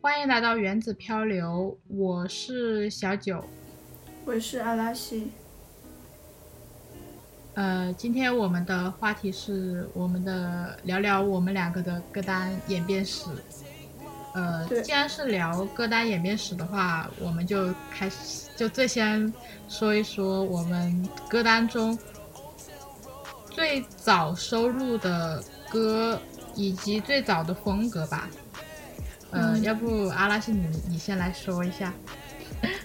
欢迎来到原子漂流，我是小九，我是阿拉西。呃，今天我们的话题是我们的聊聊我们两个的歌单演变史。呃，既然是聊歌单演变史的话，我们就开始，就最先说一说我们歌单中最早收录的歌以及最早的风格吧。呃，要不阿拉西你你先来说一下。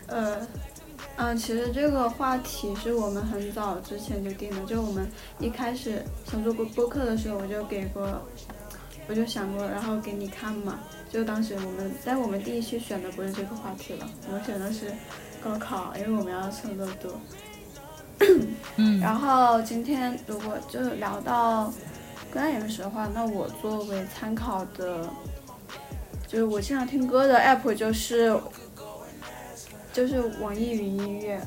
呃。嗯，其实这个话题是我们很早之前就定的，就我们一开始想做播播客的时候，我就给过，我就想过，然后给你看嘛。就当时我们在我们第一期选的不是这个话题了，我们选的是高考，因为我们要测乐多。嗯。然后今天如果就聊到歌单演史的话，那我作为参考的，就是我经常听歌的 app 就是。就是网易云音乐，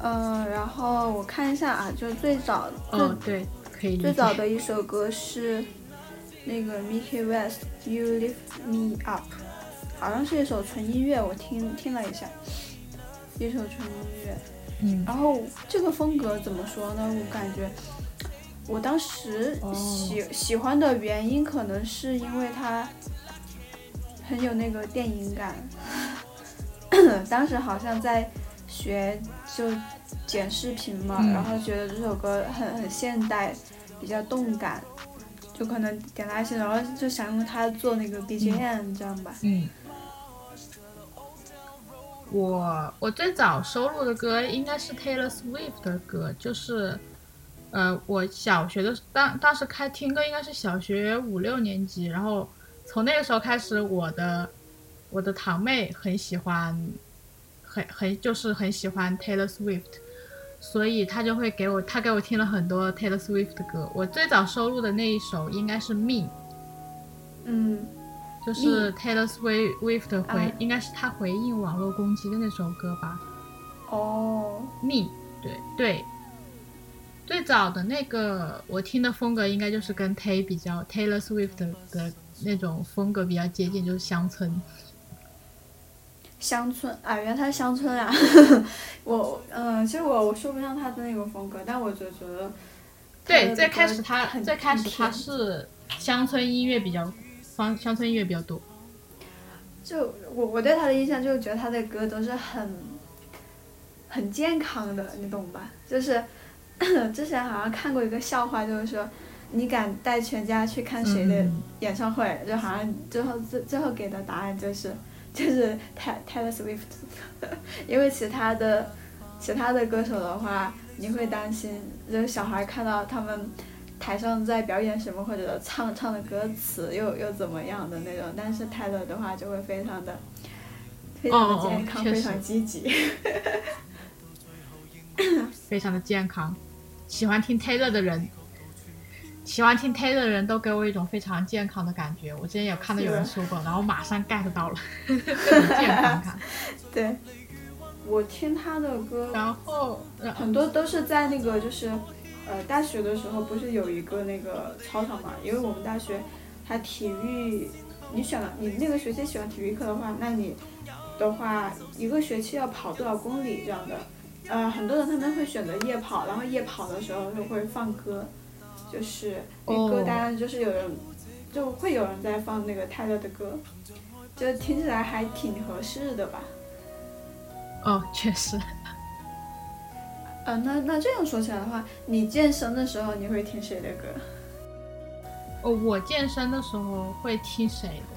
嗯，然后我看一下啊，就最早，嗯，对，可以最早的一首歌是那个 Mickey West You Lift Me Up，好像是一首纯音乐，我听听了一下，一首纯音乐，嗯，然后这个风格怎么说呢？我感觉我当时喜喜欢的原因，可能是因为它很有那个电影感。当时好像在学就剪视频嘛，然后觉得这首歌很很现代，比较动感，就可能点那些，然后就想用它做那个 BGM 这样吧。嗯。我我最早收录的歌应该是 Taylor Swift 的歌，就是呃，我小学的当当时开听歌应该是小学五六年级，然后从那个时候开始，我的。我的堂妹很喜欢，很很就是很喜欢 Taylor Swift，所以她就会给我，她给我听了很多 Taylor Swift 的歌。我最早收录的那一首应该是《Me》，嗯，就是 Taylor Swift 回，应该是她回应网络攻击的那首歌吧。哦，《Me》，对对，最早的那个我听的风格应该就是跟 Tay 比较，Taylor Swift 的那种风格比较接近，就是乡村。乡村啊，原来他是乡村啊！我嗯，其实我我说不上他的那个风格，但我就觉得，对，最开始他最开始他是乡村音乐比较，方乡村音乐比较多。就我我对他的印象就是觉得他的歌都是很很健康的，你懂吧？就是 之前好像看过一个笑话，就是说你敢带全家去看谁的演唱会？就好像最后最最后给的答案就是。就是泰泰勒·斯威夫特，因为其他的其他的歌手的话，你会担心，就是小孩看到他们台上在表演什么，或者唱唱的歌词又又怎么样的那种。但是泰勒的话就会非常的 非常的健康，非常积极，非常的健康。喜欢听 Taylor 的人。喜欢听 Taylor 的人都给我一种非常健康的感觉。我之前有看到有人说过，然后马上 get 到了，健康感。对，我听他的歌，然后很多都是在那个就是，呃，大学的时候不是有一个那个操场嘛？因为我们大学它体育，你选了你那个学期喜欢体育课的话，那你的话一个学期要跑多少公里这样的？呃，很多人他们会选择夜跑，然后夜跑的时候就会放歌。就是那歌单，就是有人就会有人在放那个泰勒的歌，就听起来还挺合适的吧。哦，确实。呃，那那这样说起来的话，你健身的时候你会听谁的歌？哦，我健身的时候会听谁的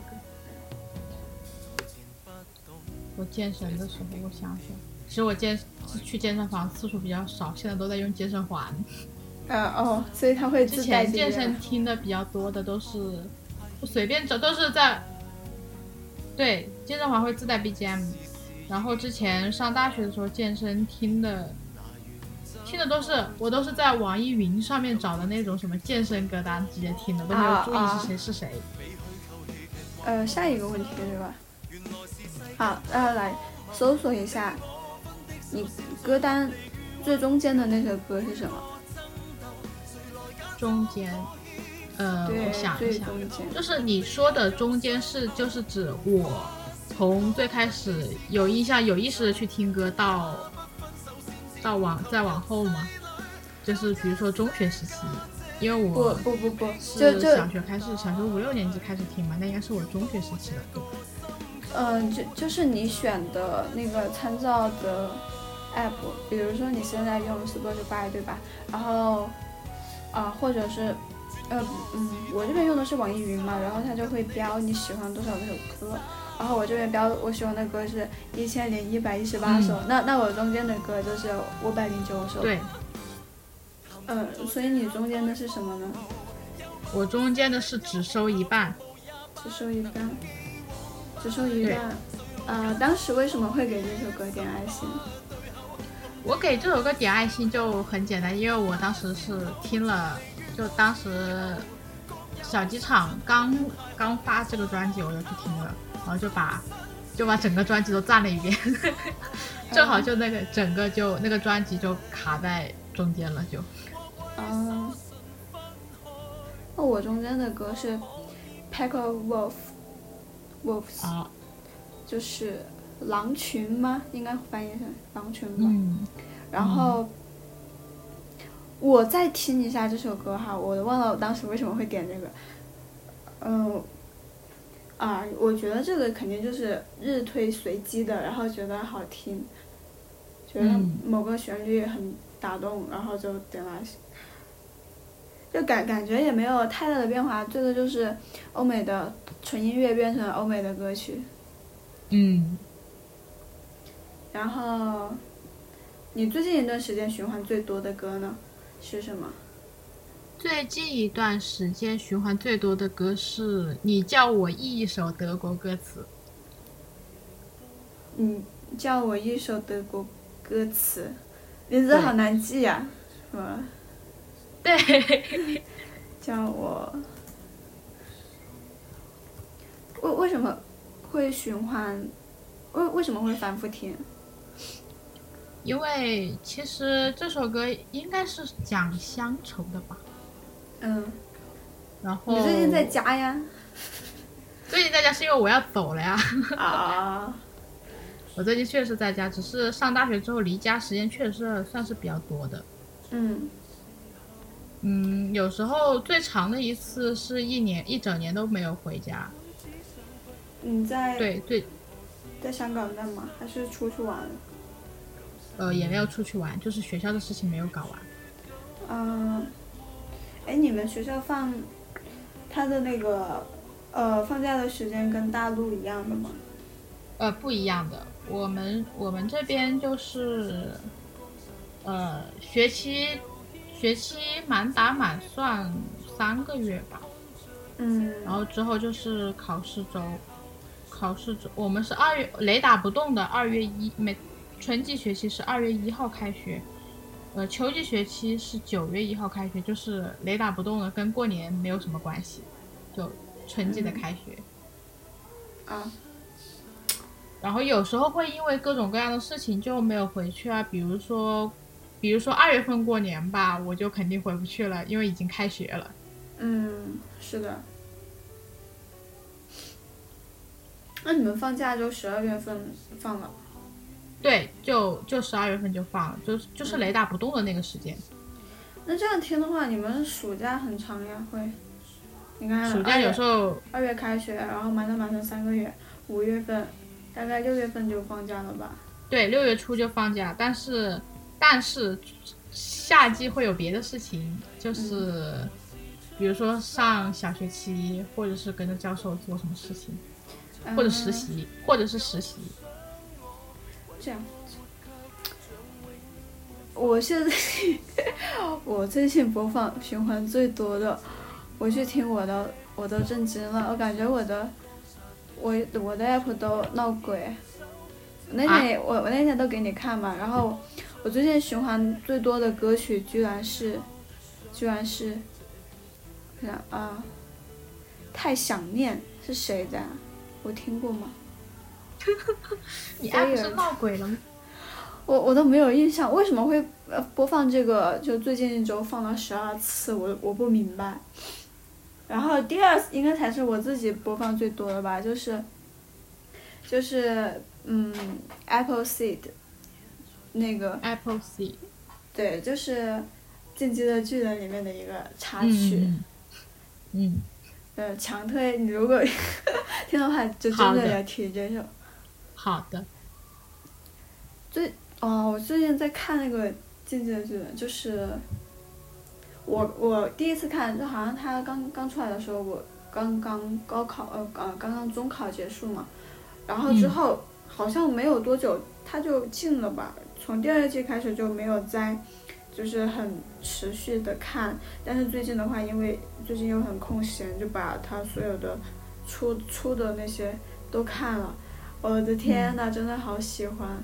歌？我健身的时候，我想想，其实我健去健身房次数比较少，现在都在用健身环。嗯哦，所以他会之前健身听的比较多的都是，随便找都是在，对健身环会自带 BGM，然后之前上大学的时候健身听的，听的都是我都是在网易云上面找的那种什么健身歌单直接听的，都没有注意是谁是谁。呃，下一个问题是吧？好，呃，来搜索一下，你歌单最中间的那首歌是什么？中间，呃，我想一下，就是你说的中间是就是指我从最开始有印象、有意识的去听歌到到往再往后吗？就是比如说中学时期，因为我不不不不是小学开始，小学五六年级开始听嘛，那应该是我中学时期的歌。嗯，就就是你选的那个参照的 app，比如说你现在用 Spotify 对吧？然后啊，或者是呃嗯，我这边用的是网易云嘛，然后它就会标你喜欢多少首歌，然后我这边标我喜欢的歌是一千零一百一十八首，那那我中间的歌就是五百零九首。对。嗯，所以你中间的是什么呢？我中间的是只收一半。只收一半。只收一半，呃，当时为什么会给这首歌点爱心？我给这首歌点爱心就很简单，因为我当时是听了，就当时小机场刚刚发这个专辑，我就去听了，然后就把就把整个专辑都赞了一遍，正好就那个整个就那个专辑就卡在中间了，就。嗯。那我中间的歌是《Pack of Wolf》。Wolves，就是狼群吗？应该翻译成狼群吧。嗯。然后，我再听一下这首歌哈，我忘了我当时为什么会点这个。嗯。啊，我觉得这个肯定就是日推随机的，然后觉得好听，觉得某个旋律很打动，然后就点了。就感感觉也没有太大的变化，最多就是欧美的纯音乐变成欧美的歌曲。嗯。然后，你最近一段时间循环最多的歌呢，是什么？最近一段时间循环最多的歌是你叫我一首德国歌词。你叫我一首德国歌词，名字好难记呀，是吧？对，叫我为为什么会循环？为为什么会反复听？因为其实这首歌应该是讲乡愁的吧。嗯。然后。你最近在家呀？最近在家是因为我要走了呀。啊。我最近确实在家，只是上大学之后离家时间确实算是比较多的。嗯。嗯，有时候最长的一次是一年一整年都没有回家。你在对对，在香港干嘛？还是出去玩？呃，也没有出去玩，就是学校的事情没有搞完。嗯，哎，你们学校放他的那个呃放假的时间跟大陆一样的吗？呃，不一样的。我们我们这边就是呃学期。学期满打满算三个月吧，嗯，然后之后就是考试周，考试周我们是二月雷打不动的二月一每春季学期是二月一号开学，呃秋季学期是九月一号开学，就是雷打不动的，跟过年没有什么关系，就春季的开学，啊，然后有时候会因为各种各样的事情就没有回去啊，比如说。比如说二月份过年吧，我就肯定回不去了，因为已经开学了。嗯，是的。那你们放假就十二月份放了？对，就就十二月份就放了，就就是雷打不动的那个时间。那这样听的话，你们暑假很长呀，会？你看，暑假有时候二月开学，然后满打满算三个月，五月份大概六月份就放假了吧？对，六月初就放假，但是。但是夏季会有别的事情，就是比如说上小学期，或者是跟着教授做什么事情，或者实习，或者是实习。这样，我现在 我最近播放循环最多的，我去听我的，我都震惊了，我感觉我的我我的 app 都闹鬼。那天我我那天都给你看嘛，然后。我最近循环最多的歌曲居然是，居然是，看啊，太想念是谁的？我听过吗？你爱不是闹鬼了吗？我我都没有印象，为什么会呃播放这个？就最近一周放了十二次，我我不明白。然后第二应该才是我自己播放最多的吧，就是就是嗯，Apple Seed 那个 Apple Seed，对，就是《进击的巨人》里面的一个插曲。嗯。呃，强推你如果 听的话，就真的要听这首。好的。最哦，我最近在看那个《进击的巨人》，就是我我第一次看，就好像他刚刚出来的时候，我刚刚高考呃呃刚刚中考结束嘛，然后之后好像没有多久他就进了吧，从第二季开始就没有再。就是很持续的看，但是最近的话，因为最近又很空闲，就把他所有的出出的那些都看了。我的天呐，真的好喜欢。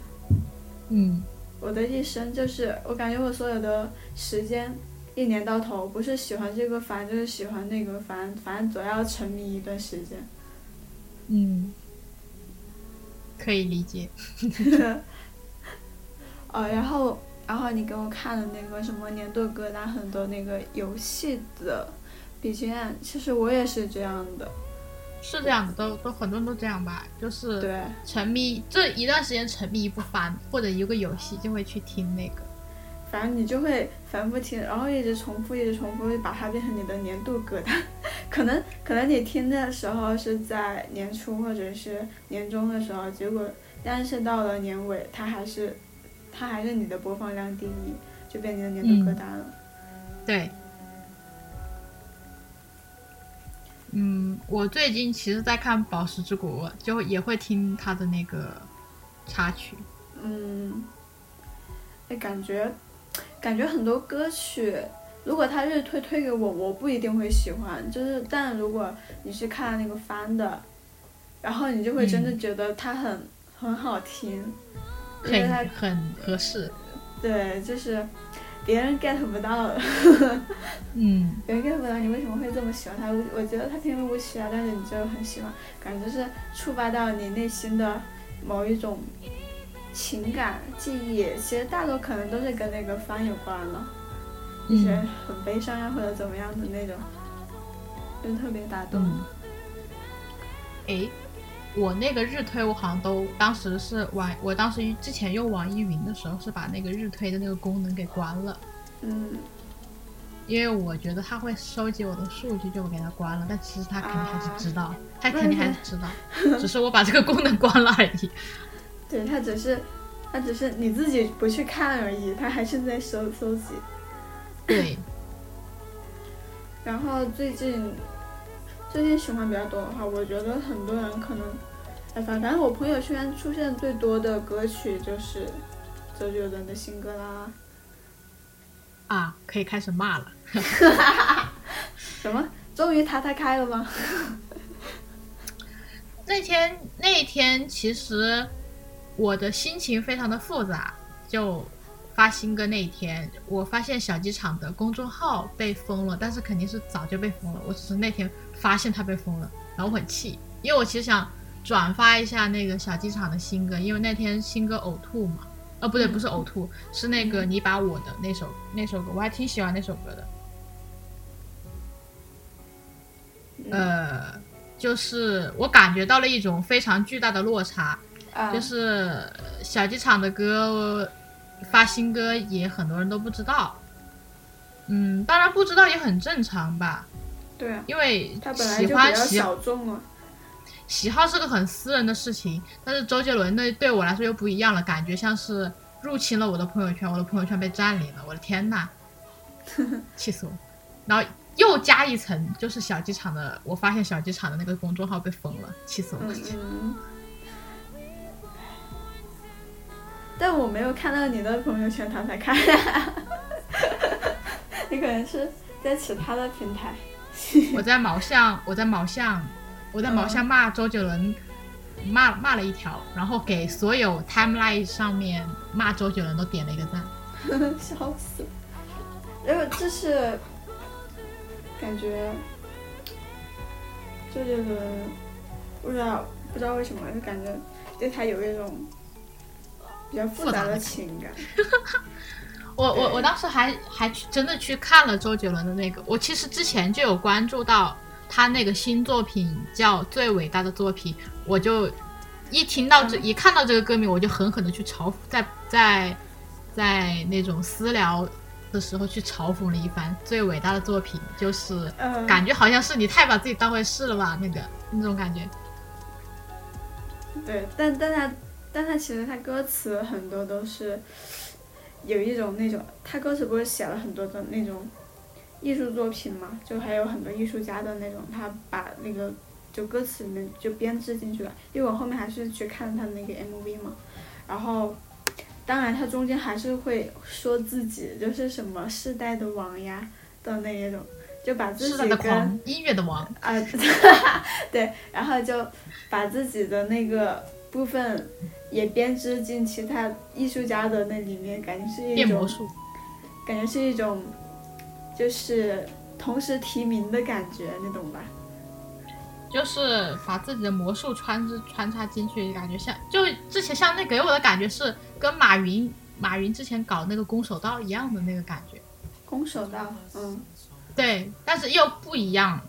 嗯。我的一生就是，我感觉我所有的时间，一年到头不是喜欢这个番，就是喜欢那个番，反正总要沉迷一段时间。嗯。可以理解。哦，然后。然后你给我看的那个什么年度歌单，很多那个游戏的 BGM，其实我也是这样的，是这样的，都都很多人都这样吧，就是对沉迷这一段时间沉迷一部番或者一个游戏，就会去听那个，反正你就会反复听，然后一直重复，一直重复，把它变成你的年度歌单。可能可能你听的时候是在年初或者是年终的时候，结果但是到了年尾，它还是。它还是你的播放量第一，就变成年度歌单了。对。嗯，我最近其实在看《宝石之国》，就也会听他的那个插曲。嗯。哎，感觉，感觉很多歌曲，如果他日推推给我，我不一定会喜欢。就是，但如果你是看那个翻的，然后你就会真的觉得它很很好听。很很合适，对，就是别人 get 不到，嗯，别人 get 不到你为什么会这么喜欢他？我我觉得他平平无奇啊，但是你就很喜欢，感觉是触发到你内心的某一种情感记忆。其实大多可能都是跟那个番有关了，一些很悲伤呀或者怎么样的那种，就特别打动。哎。我那个日推，我好像都当时是网，我当时之前用网易云的时候是把那个日推的那个功能给关了。嗯。因为我觉得他会收集我的数据，就我给他关了。但其实他肯定还是知道，他肯定还是知道，只是我把这个功能关了而已。对他只是，他只是你自己不去看而已，他还是在收收集。对。然后最近。最近喜欢比较多的话，我觉得很多人可能，哎，反正我朋友圈出现最多的歌曲就是周杰伦的新歌啦。啊，可以开始骂了。什么？终于他他开了吗？那天那天其实我的心情非常的复杂，就发新歌那一天，我发现小机场的公众号被封了，但是肯定是早就被封了，我只是那天。发现他被封了，然后我很气，因为我其实想转发一下那个小机场的新歌，因为那天新歌呕吐嘛，呃不对，不是呕吐，是那个你把我的那首那首歌，我还挺喜欢那首歌的。呃，就是我感觉到了一种非常巨大的落差，就是小机场的歌发新歌也很多人都不知道，嗯，当然不知道也很正常吧。对啊，因为他本来就比较小众了。喜好是个很私人的事情，但是周杰伦的对我来说又不一样了，感觉像是入侵了我的朋友圈，我的朋友圈被占领了，我的天呐，气死我！然后又加一层，就是小机场的，我发现小机场的那个公众号被封了，气死我了。嗯。但我没有看到你的朋友圈，他才看。你可能是在其他的平台。我在毛巷，我在毛巷，我在毛下骂周杰伦，骂骂了一条，然后给所有 timeline 上面骂周杰伦都点了一个赞，笑死了。因为这是感觉周杰伦不知道不知道为什么，就感觉对他有一种比较复杂的情感。我我我当时还还去真的去看了周杰伦的那个，我其实之前就有关注到他那个新作品叫《最伟大的作品》，我就一听到这，一看到这个歌名，我就狠狠的去嘲讽，在在在那种私聊的时候去嘲讽了一番。最伟大的作品就是感觉好像是你太把自己当回事了吧，那个那种感觉。对，但但他但他其实他歌词很多都是有一种那种，他歌词不是写了很多的那种。艺术作品嘛，就还有很多艺术家的那种，他把那个就歌词里面就编织进去了。因为我后面还是去看他的那个 MV 嘛，然后，当然他中间还是会说自己就是什么世代的王呀的那一种，就把自己跟音乐的王啊，对，然后就把自己的那个部分也编织进其他艺术家的那里面，感觉是一种，感觉是一种。就是同时提名的感觉，你懂吧？就是把自己的魔术穿着穿插进去，感觉像就之前像那给我的感觉是跟马云马云之前搞那个攻守道一样的那个感觉。攻守道，嗯，对，但是又不一样。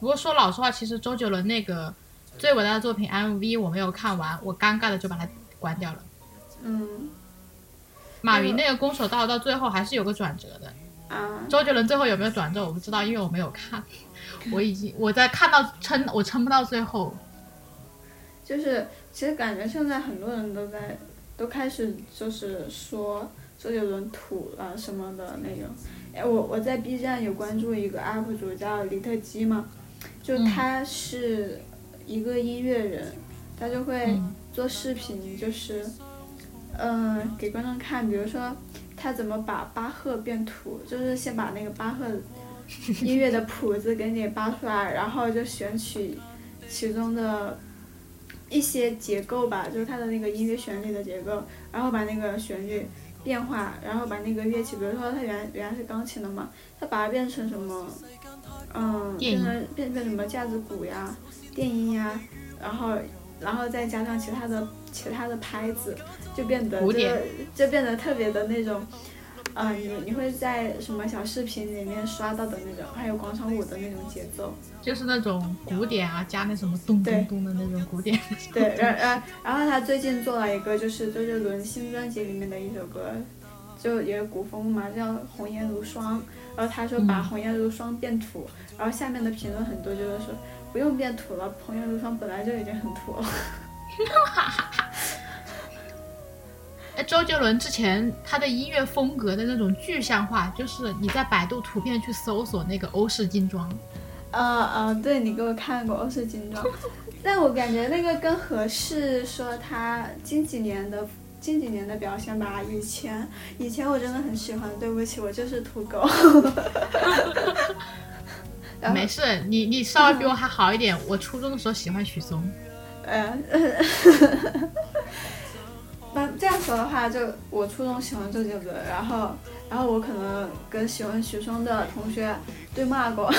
不过说老实话，其实周杰伦那个最伟大的作品 MV 我没有看完，我尴尬的就把它关掉了。嗯。马云那个攻守道到最后还是有个转折的。啊，周杰伦最后有没有转正我不知道，因为我没有看。我已经我在看到撑，我撑不到最后。就是其实感觉现在很多人都在都开始就是说周杰伦土了什么的那种。哎，我我在 B 站有关注一个 UP 主叫李特基嘛，就他是一个音乐人，他就会做视频，就是嗯给观众看，比如说。他怎么把巴赫变土？就是先把那个巴赫音乐的谱子给你扒出来，然后就选取其中的一些结构吧，就是他的那个音乐旋律的结构，然后把那个旋律变化，然后把那个乐器，比如说他原原来是钢琴的嘛，他把它变成什么，嗯，变成变成什么架子鼓呀、电音呀，然后然后再加上其他的其他的拍子。就变得就就变得特别的那种，呃，你你会在什么小视频里面刷到的那种，还有广场舞的那种节奏，就是那种古典啊，加那什么咚咚咚的那种古典。对，然然然后他最近做了一个，就是周杰伦新专辑里面的一首歌，就也是古风嘛，叫《红颜如霜》。然后他说把《红颜如霜》变土，然后下面的评论很多就是说不用变土了，《红颜如霜》本来就已经很土了。哎，周杰伦之前他的音乐风格的那种具象化，就是你在百度图片去搜索那个欧式精装。呃呃，对你给我看过欧式精装，但我感觉那个更合适说他近几年的近几年的表现吧。以前以前我真的很喜欢，对不起，我就是土狗。没事，你你稍微比我还好一点。我初中的时候喜欢许嵩。嗯。那这样说的话，就我初中喜欢周杰伦，然后，然后我可能跟喜欢许嵩的同学对骂过，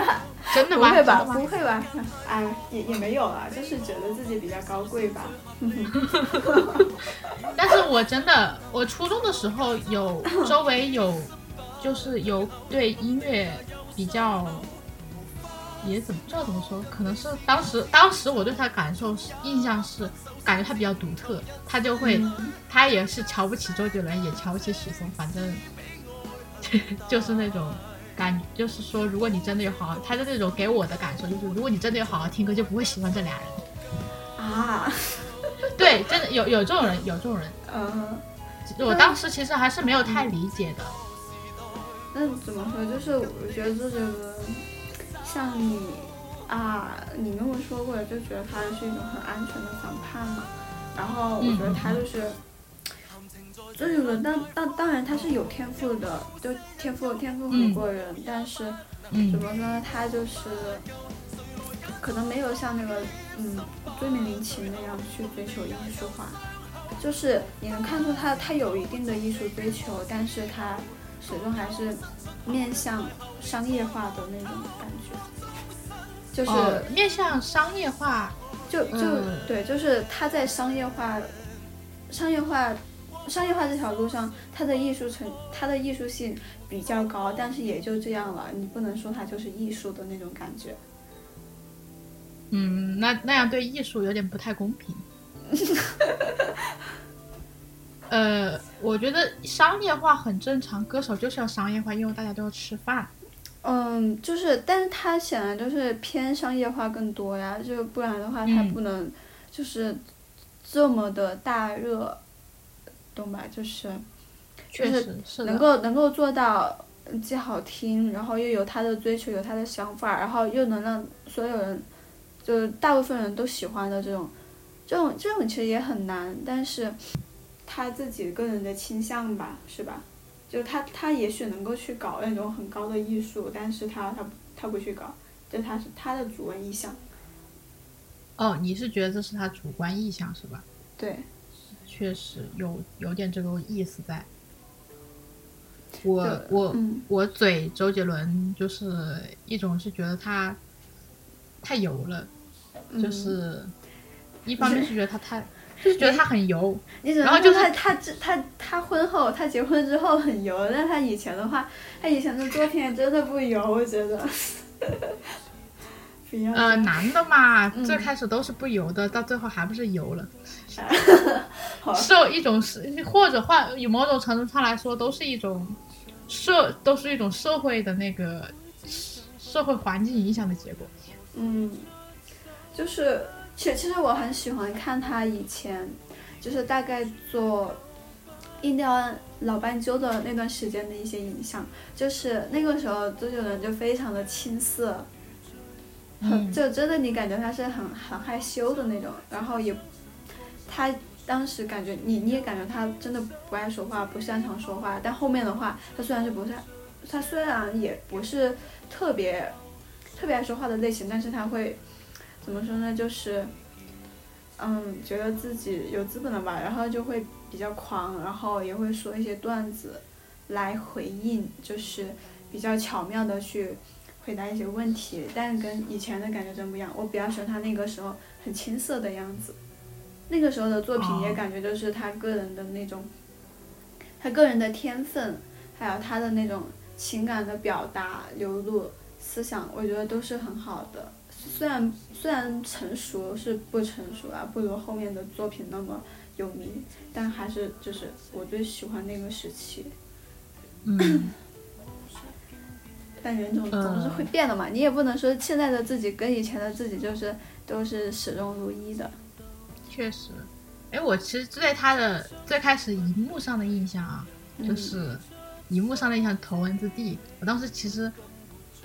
真的吗？不会吧？不会吧？哎，也也没有了，就是觉得自己比较高贵吧。但是我真的，我初中的时候有周围有，就是有对音乐比较，也怎么不知道怎么说，可能是当时当时我对他感受是印象是。感觉他比较独特，他就会，他也是瞧不起周杰伦，也瞧不起许嵩，反正 就是那种感，就是说，如果你真的有好好，他的那种给我的感受就是，如果你真的有好好听歌，就不会喜欢这俩人。啊，对，真的有有这种人，有这种人。嗯，我当时其实还是没有太理解的。那怎么说？就是我觉得周杰伦像你。啊，你跟我说过，就觉得他是一种很安全的反叛嘛。然后我觉得他就是周杰伦，当当当然他是有天赋的，就天赋天赋很过人。但是怎么说呢？他就是可能没有像那个嗯追名林琴那样去追求艺术化。就是你能看出他他有一定的艺术追求，但是他始终还是面向商业化的那种感觉。就是面向商业化，就就对，就是他在商业化、商业化、商业化这条路上，他的艺术成，他的艺术性比较高，但是也就这样了，你不能说他就是艺术的那种感觉。嗯，那那样对艺术有点不太公平。呃，我觉得商业化很正常，歌手就是要商业化，因为大家都要吃饭。嗯，就是，但是他显然就是偏商业化更多呀，就不然的话他不能就是这么的大热，懂吧？就是，就是能够能够做到既好听，然后又有他的追求，有他的想法，然后又能让所有人，就大部分人都喜欢的这种，这种这种其实也很难，但是。他自己个人的倾向吧，是吧？就他他也许能够去搞那种很高的艺术，但是他他他不去搞，就他是他的主观意向。哦，你是觉得这是他主观意向是吧？对，确实有有点这个意思在。我我我嘴周杰伦就是一种是觉得他太油了，就是一方面是觉得他太。就是觉得他很油，然后就是他他他他婚后他结婚之后很油，但他以前的话，他以前的作品真的不油，我觉得。呃，男的嘛，最开始都是不油的，到最后还不是油了。受一种是或者换以某种程度上来说，都是一种社都是一种社会的那个社会环境影响的结果。嗯，就是。其其实我很喜欢看他以前，就是大概做印第安老斑鸠的那段时间的一些影像，就是那个时候周杰伦就非常的青涩，很就真的你感觉他是很很害羞的那种，然后也他当时感觉你你也感觉他真的不爱说话，不擅长说话，但后面的话他虽然是不是他虽然也不是特别特别爱说话的类型，但是他会。怎么说呢？就是，嗯，觉得自己有资本了吧，然后就会比较狂，然后也会说一些段子来回应，就是比较巧妙的去回答一些问题，但跟以前的感觉真不一样。我比较喜欢他那个时候很青涩的样子，那个时候的作品也感觉就是他个人的那种，他个人的天分，还有他的那种情感的表达、流露、思想，我觉得都是很好的。虽然虽然成熟是不成熟啊，不如后面的作品那么有名，但还是就是我最喜欢那个时期。嗯。但人总总是会变的嘛，你也不能说现在的自己跟以前的自己就是都是始终如一的。确实，哎，我其实对他的最开始荧幕上的印象啊，就是荧幕上的印象《头文字 D》，我当时其实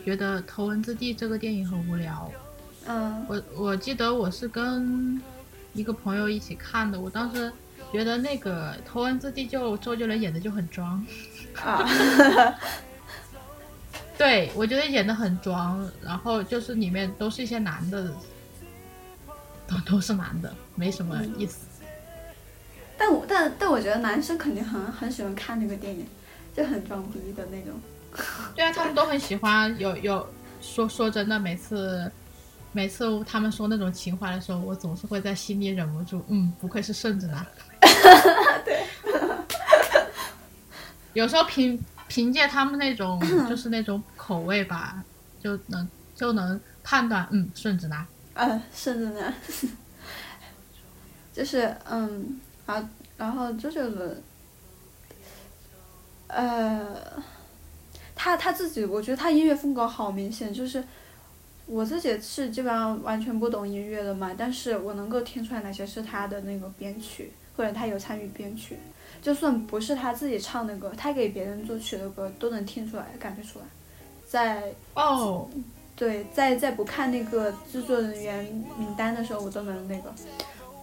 觉得《头文字 D》这个电影很无聊。嗯，我我记得我是跟一个朋友一起看的，我当时觉得那个《头文字 D》就周杰伦演的就很装，啊，对我觉得演的很装，然后就是里面都是一些男的，都都是男的，没什么意思。但我但但我觉得男生肯定很很喜欢看那个电影，就很装逼的那种。对啊，他们都很喜欢，有有说说真的，每次。每次他们说那种情话的时候，我总是会在心里忍不住，嗯，不愧是顺子男。对。有时候凭凭借他们那种就是那种口味吧，就能就能判断，嗯，顺子男。嗯，顺子男。就是嗯，啊，然后周杰伦，呃，他他自己，我觉得他音乐风格好明显，就是。我自己是基本上完全不懂音乐的嘛，但是我能够听出来哪些是他的那个编曲，或者他有参与编曲，就算不是他自己唱的歌，他给别人作曲的歌都能听出来，感觉出来。在哦，对，在在不看那个制作人员名单的时候，我都能那个，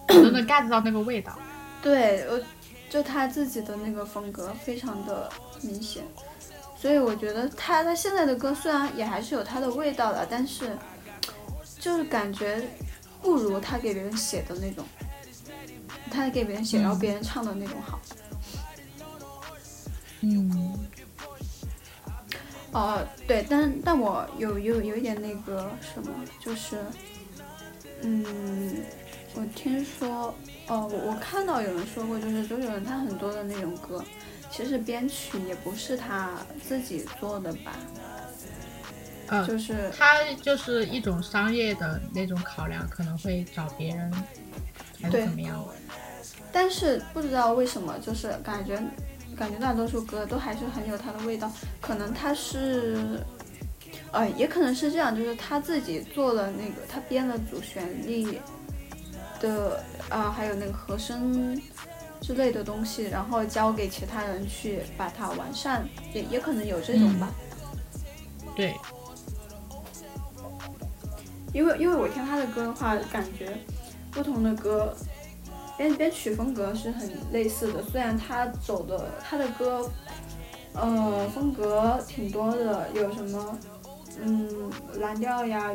都能 get 到那个味道。对，我就他自己的那个风格非常的明显。所以我觉得他他现在的歌虽然也还是有他的味道的，但是就是感觉不如他给别人写的那种，他给别人写然后别人唱的那种好。嗯。哦，对，但但我有有有一点那个什么，就是，嗯，我听说，哦，我我看到有人说过，就是周杰伦他很多的那种歌。其实编曲也不是他自己做的吧，呃，就是他就是一种商业的那种考量，可能会找别人还是怎么样。但是不知道为什么，就是感觉感觉大多数歌都还是很有他的味道。可能他是，呃，也可能是这样，就是他自己做了那个，他编了主旋律的啊，还有那个和声。之类的东西，然后交给其他人去把它完善，也也可能有这种吧。对，因为因为我听他的歌的话，感觉不同的歌编编曲风格是很类似的，虽然他走的他的歌，呃，风格挺多的，有什么嗯蓝调呀，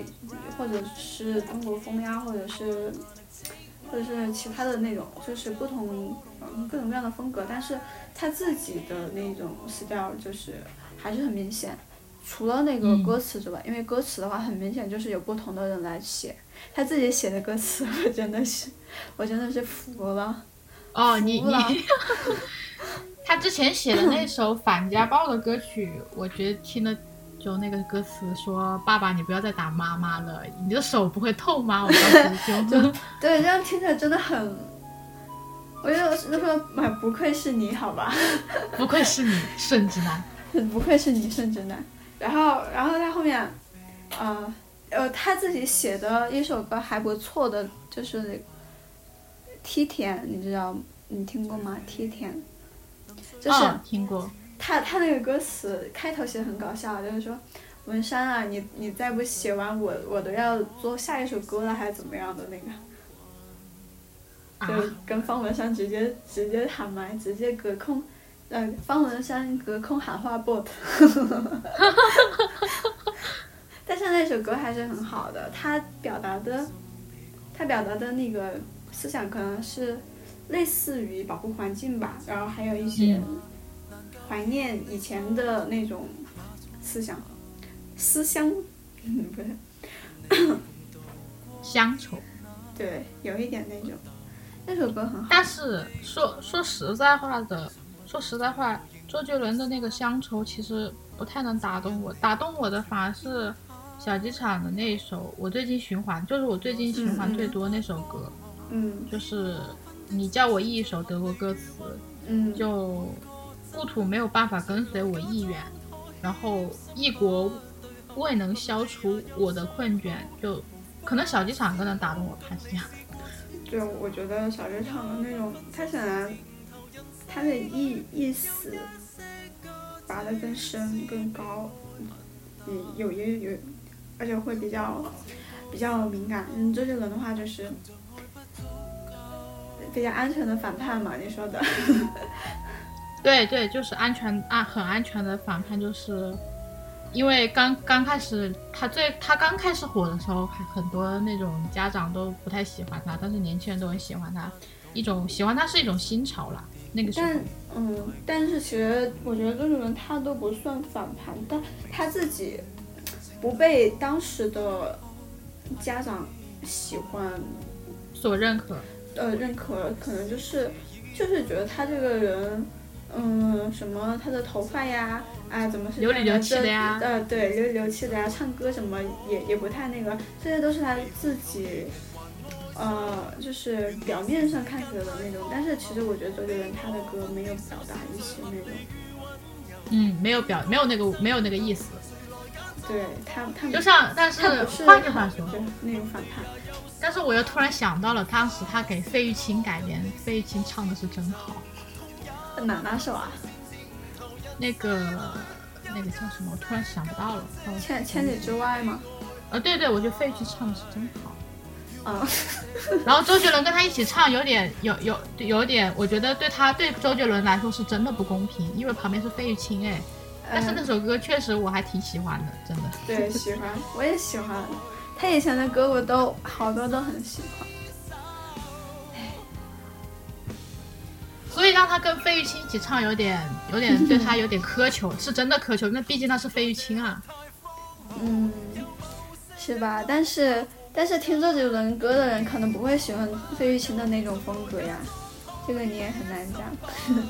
或者是中国风呀，或者是或者是其他的那种，就是不同。各种各样的风格，但是他自己的那种 style 就是还是很明显。除了那个歌词之外，因为歌词的话很明显就是有不同的人来写，他自己写的歌词 我真的是，我真的是服了。哦，你你，他之前写的那首反家暴的歌曲，我觉得听了就那个歌词说：“爸爸，你不要再打妈妈了，你的手不会痛吗？”我当时就对，这样听起来真的很。我觉得那个买不愧是你好吧，不愧是你顺直男，不愧是你顺 直男。然后，然后他后面，呃，呃，他自己写的一首歌还不错的，就是那梯田，你知道你听过吗？梯田，就是听过。他他那个歌词开头写的很搞笑，就是说文山啊，你你再不写完，我我都要做下一首歌了，还是怎么样的那个。就跟方文山直接直接喊麦，直接隔空，呃，方文山隔空喊话 bot，但是那首歌还是很好的，他表达的，他表达的那个思想可能是类似于保护环境吧，然后还有一些怀念以前的那种思想，思乡，嗯不是，乡愁，对，有一点那种。那首歌很好，但是说说实在话的，说实在话，周杰伦的那个乡愁其实不太能打动我，打动我的反而是小机场的那一首，我最近循环，就是我最近循环最多那首歌，嗯，就是你叫我一首德国歌词，嗯，就故土没有办法跟随我意愿，然后异国未能消除我的困倦，就可能小机场更能打动我，还是这样。对，我觉得小剧场的那种，他显然他的意意思拔得更深更高，嗯，有也有，而且会比较比较敏感。嗯，周杰伦的话就是比较安全的反叛嘛，你说的。对对，就是安全安很安全的反叛，就是。因为刚刚开始，他最他刚开始火的时候，还很多那种家长都不太喜欢他，但是年轻人都很喜欢他，一种喜欢他是一种新潮啦。那个时候，但嗯，但是其实我觉得周杰伦他都不算反叛，但他自己不被当时的家长喜欢所认可，呃，认可可能就是就是觉得他这个人，嗯，什么他的头发呀。啊，怎么是流里流气的呀？呃，对，流里流气的呀，唱歌什么也也不太那个，这些都是他自己，呃，就是表面上看起来的那种。但是其实我觉得周杰伦他的歌没有表达一些那种，嗯，没有表，没有那个没有那个意思。对他，他就像，但是换句话说，那种反叛。但是我又突然想到了，当时他给费玉清改编，费玉清唱的是真好。哪哪首啊？那个那个叫什么？我突然想不到了。千千里之外吗？呃，对对，我觉得费玉清唱的是真好。啊。然后周杰伦跟他一起唱，有点有有有点，我觉得对他对周杰伦来说是真的不公平，因为旁边是费玉清哎。但是那首歌确实我还挺喜欢的，真的。对，喜欢，我也喜欢。他以前的歌我都好多都很喜欢。所以让他跟费玉清一起唱，有点有点对他有点苛求，是真的苛求。那毕竟那是费玉清啊，嗯，是吧？但是但是听周杰伦歌的人可能不会喜欢费玉清的那种风格呀，这个你也很难讲。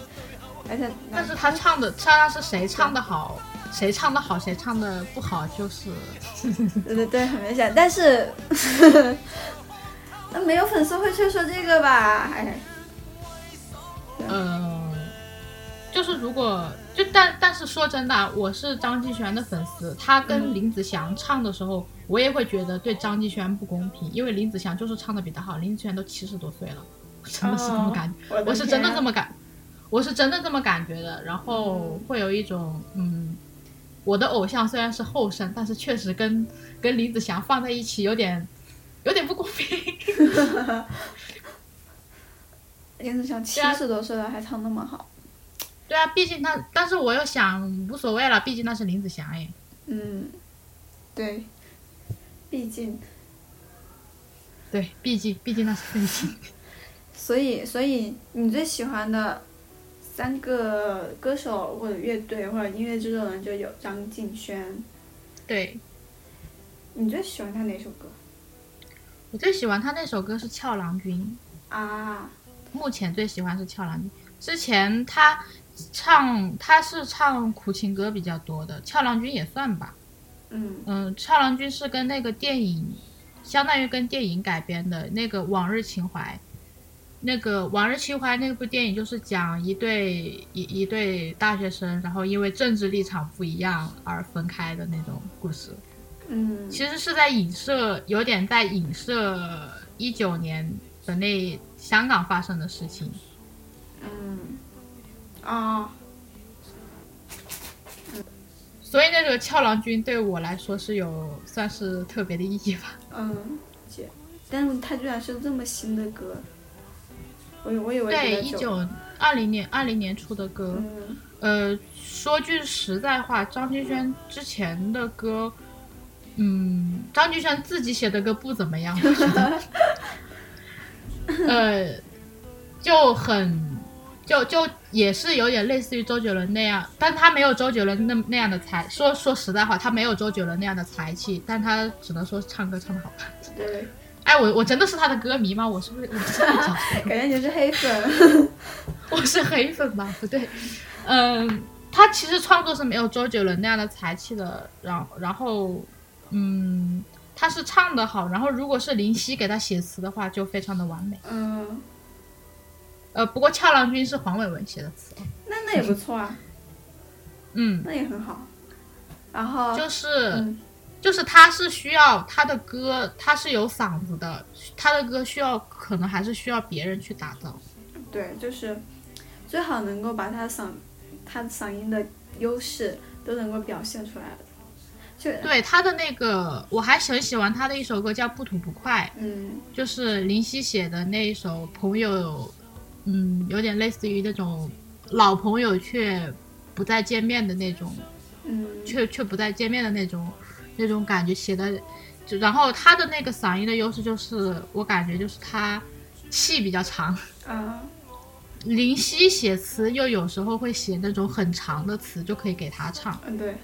而且但是他唱的，唱他是谁唱的好，谁唱的好，谁唱的不好，就是 对对对，很明显。但是 那没有粉丝会去说这个吧？哎，嗯，就是如果就但但是说真的，我是张敬轩的粉丝，他跟林子祥唱的时候，我也会觉得对张敬轩不公平，因为林子祥就是唱的比他好，林子轩都七十多岁了，真的是这么感觉，我是真的这么感。我是真的这么感觉的，然后会有一种，嗯，我的偶像虽然是后生，但是确实跟跟林子祥放在一起有点有点不公平。林子祥七十多岁了还唱那么好。对啊，毕竟他，但是我又想无所谓了，毕竟那是林子祥哎。嗯，对，毕竟。对，毕竟毕竟那是毕竟。所以，所以你最喜欢的？三个歌手或者乐队或者音乐制作人就有张敬轩。对。你最喜欢他哪首歌？我最喜欢他那首歌是《俏郎君》啊。目前最喜欢是《俏郎君》。之前他唱他是唱苦情歌比较多的，《俏郎君》也算吧。嗯。嗯，《俏郎君》是跟那个电影，相当于跟电影改编的那个《往日情怀》。那个《往日情怀》那部电影就是讲一对一一对大学生，然后因为政治立场不一样而分开的那种故事。嗯，其实是在影射，有点在影射一九年的那香港发生的事情。嗯，啊，所以那个《俏郎君》对我来说是有算是特别的意义吧。嗯，姐，但是他居然是这么新的歌。我我以为对一九二零年二零年出的歌，呃，说句实在话，张敬轩之前的歌，嗯，张敬轩自己写的歌不怎么样，我觉得，呃，就很就就也是有点类似于周杰伦那样，但他没有周杰伦那那样的才说说实在话，他没有周杰伦那样的才气，但他只能说唱歌唱的好看。对。哎，我我真的是他的歌迷吗？我是不是？我是感觉你是黑粉。我是黑粉吧？不对，嗯，他其实创作是没有周杰伦那样的才气的。然然后，嗯，他是唱的好。然后，如果是林夕给他写词的话，就非常的完美。嗯。呃，不过《俏郎君》是黄伟文写的词。那那也不错啊。嗯。那也很好。然后。就是。就是他是需要他的歌，他是有嗓子的，他的歌需要可能还是需要别人去打造。对，就是最好能够把他嗓，他嗓音的优势都能够表现出来对他的那个，我还很喜欢他的一首歌叫《不吐不快》，嗯，就是林夕写的那一首朋友，嗯，有点类似于那种老朋友却不再见面的那种，嗯，却却不再见面的那种。那种感觉写的，就然后他的那个嗓音的优势就是，我感觉就是他气比较长。啊。林夕写词又有时候会写那种很长的词，就可以给他唱。嗯，对。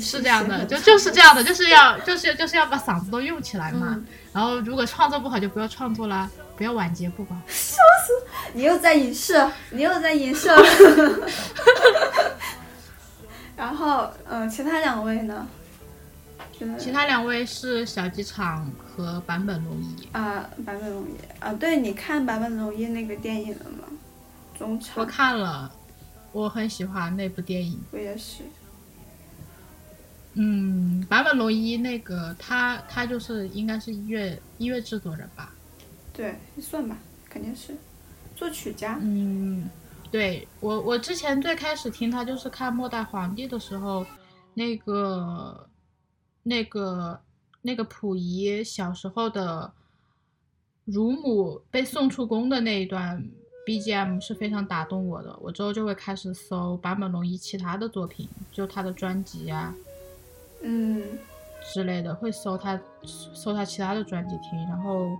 是这样的，就就是这样的，就是要就是就是要把嗓子都用起来嘛。然后如果创作不好，就不要创作啦，不要晚节不保。笑死！你又在影射，你又在影射。然后，嗯，其他两位呢？其他两位是小机场和坂本龙一。啊，坂本龙一啊，对，你看坂本龙一那个电影了吗？中场。我看了，我很喜欢那部电影。我也是。嗯，坂本龙一那个他他就是应该是音乐音乐制作人吧？对，算吧，肯定是作曲家。嗯。对我，我之前最开始听他就是看《末代皇帝》的时候，那个、那个、那个溥仪小时候的乳母被送出宫的那一段 BGM 是非常打动我的。我之后就会开始搜坂本龙一其他的作品，就他的专辑啊，嗯之类的，会搜他搜他其他的专辑听，然后。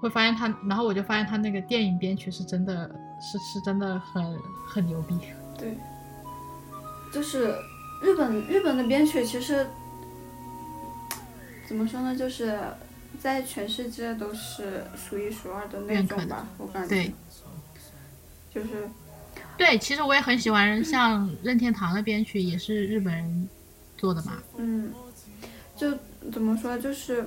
会发现他，然后我就发现他那个电影编曲是真的是是真的很很牛逼。对，就是日本日本的编曲其实怎么说呢，就是在全世界都是数一数二的那种吧，我感觉。对。就是。对，其实我也很喜欢像任天堂的编曲，也是日本人做的嘛。嗯，就怎么说，就是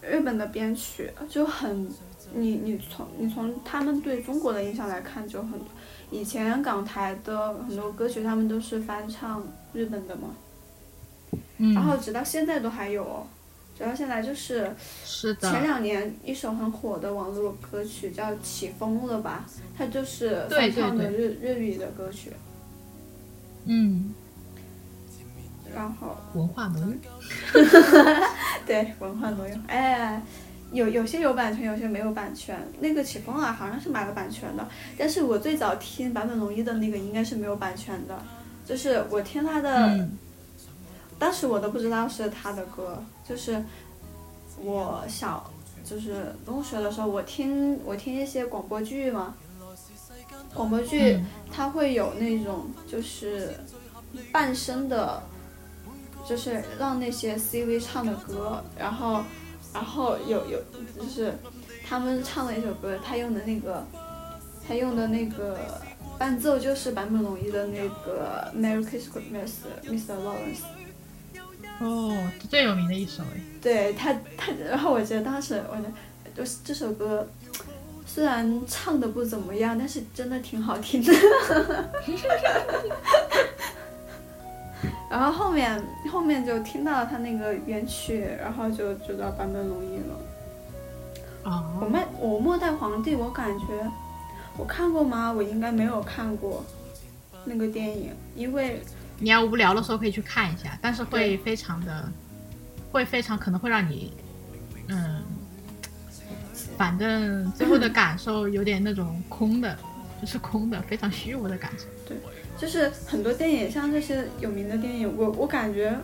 日本的编曲就很，你你从你从他们对中国的印象来看就很，以前港台的很多歌曲他们都是翻唱日本的嘛。嗯。然后直到现在都还有。直到现在就是前两年一首很火的网络歌曲叫《起风了》吧，它就是翻唱的日日语的歌曲。嗯。文化挪用。对，文化挪用。哎，有有些有版权，有些没有版权。那个《起风了》好像是买了版权的，但是我最早听坂本龙一的那个应该是没有版权的，就是我听他的。当时我都不知道是他的歌，就是我小就是中学的时候，我听我听一些广播剧嘛，广播剧它会有那种就是半声的，就是让那些 CV 唱的歌，然后然后有有就是他们唱了一首歌，他用的那个他用的那个伴奏就是坂本龙一的那个 Merry Christmas Mr. Lawrence。哦，最有名的一首哎。对他，他，然后我觉得当时我，就是这首歌，虽然唱的不怎么样，但是真的挺好听的。然后后面后面就听到他那个原曲，然后就知道版本龙一了。啊。我末我末代皇帝，我感觉我看过吗？我应该没有看过那个电影，因为。你要无聊的时候可以去看一下，但是会非常的，会非常可能会让你，嗯，反正最后的感受有点那种空的，就是空的，非常虚无的感觉。对，就是很多电影，像这些有名的电影，我我感觉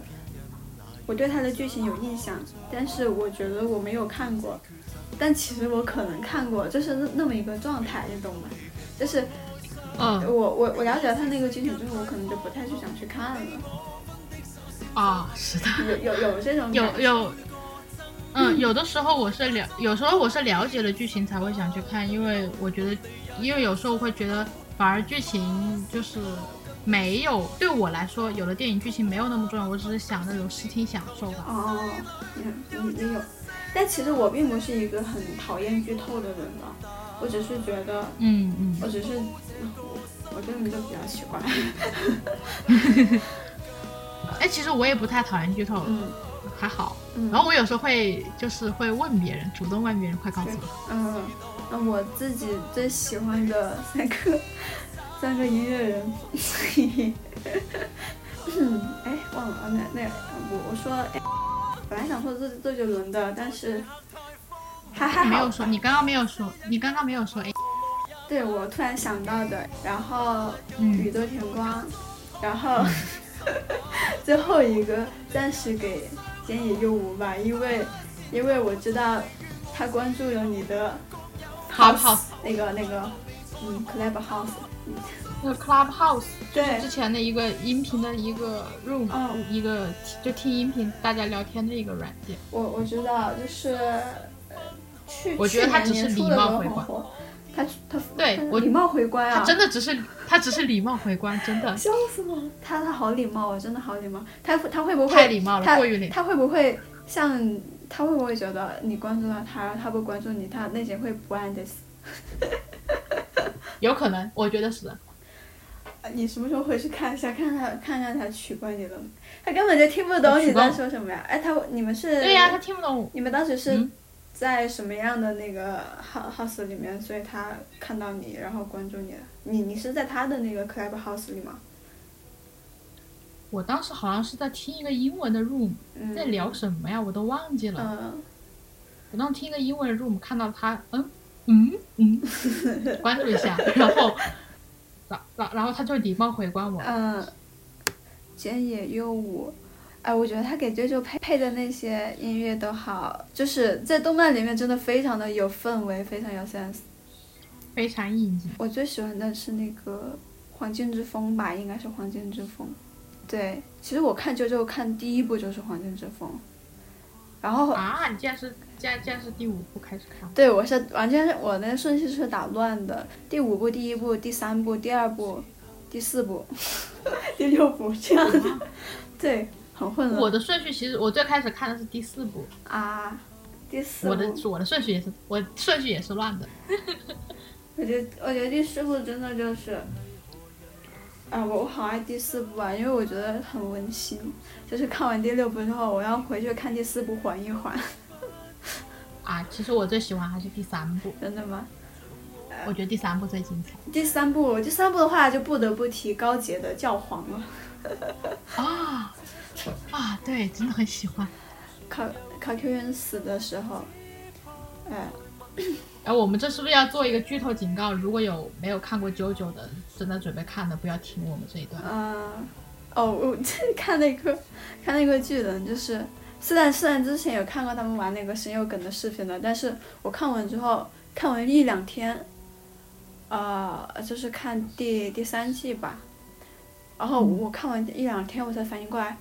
我对它的剧情有印象，但是我觉得我没有看过，但其实我可能看过，就是那那么一个状态，你懂吗？就是。嗯，我我我了解了他那个剧情之后，我可能就不太去想去看了。啊，是的，有有有这种有有，嗯，有的时候我是了，有时候我是了解了剧情才会想去看，因为我觉得，因为有时候会觉得，反而剧情就是没有对我来说，有的电影剧情没有那么重要，我只是想那种视听享受吧。哦，你你你有，但其实我并不是一个很讨厌剧透的人吧，我只是觉得，嗯嗯，我只是。我这个人就比较奇怪。哎，其实我也不太讨厌剧透，嗯，还好。然后我有时候会就是会问别人，主动问别人，快告诉我。嗯，那我自己最喜欢的三个三个音乐人，嗯，哎，忘了那那我我说，哎，本来想说周周杰伦的，但是还还没有说，你刚刚没有说，你刚刚没有说，哎。对，我突然想到的，然后宇多田光，然后 最后一个暂时给菅野佑吾吧，因为因为我知道他关注了你的 house 那个那个嗯 club house，那个 club house 对。之前的一个音频的一个 room，一个就听音频大家聊天的一个软件。我我知道，就是去我觉得他只是礼貌回关。他他对我礼貌回关啊！他真的只是他只是礼貌回关，真的 笑死了。他他好礼貌啊，真的好礼貌。他他会不会太礼貌了？过于礼。他会不会像他会不会觉得你关注了他，他不关注你，他内心会不安的死？有可能，我觉得是。你什么时候回去看一下，看他看看他取关你了？他根本就听不懂你在说什么呀！哎，他你们是？对呀，他听不懂。你们当时是？在什么样的那个 house 里面，所以他看到你，然后关注你。你你是在他的那个 club house 里吗？我当时好像是在听一个英文的 room，在聊什么呀？我都忘记了。嗯。我当时听一个英文的 room，看到他，嗯嗯嗯，关注一下，然后，然然然后他就礼貌回关我。嗯。菅野佑吾。哎，我觉得他给 JoJo 配配的那些音乐都好，就是在动漫里面真的非常的有氛围，非常有 sense，非常意境。我最喜欢的是那个《黄金之风》吧，应该是《黄金之风》。对，其实我看 JoJo 看第一部就是《黄金之风》，然后啊，你竟然是竟然竟然是第五部开始看？对，我是完全是我那个顺序是打乱的，第五部、第一部、第三部、第二部、第四部、第六部这样的，对，很混乱。我的顺序其实我最开始看的是第四部啊，第四部。我的我的顺序也是我顺序也是乱的。我觉得我觉得第四部真的就是。啊，我我好爱第四部啊，因为我觉得很温馨。就是看完第六部之后，我要回去看第四部缓一缓。啊，其实我最喜欢还是第三部。真的吗？我觉得第三部最精彩。第三部，第三部的话就不得不提高洁的教皇了。啊啊，对，真的很喜欢。考考 Q 人死的时候，哎。哎，我们这是不是要做一个剧透警告？如果有没有看过《JoJo》的，正在准备看的，不要听我们这一段。嗯，哦，我看那个看那个巨人，就是虽然虽然之前有看过他们玩那个神有梗的视频的，但是我看完之后，看完一两天，呃，就是看第第三季吧，然后我看完一两天，我才反应过来，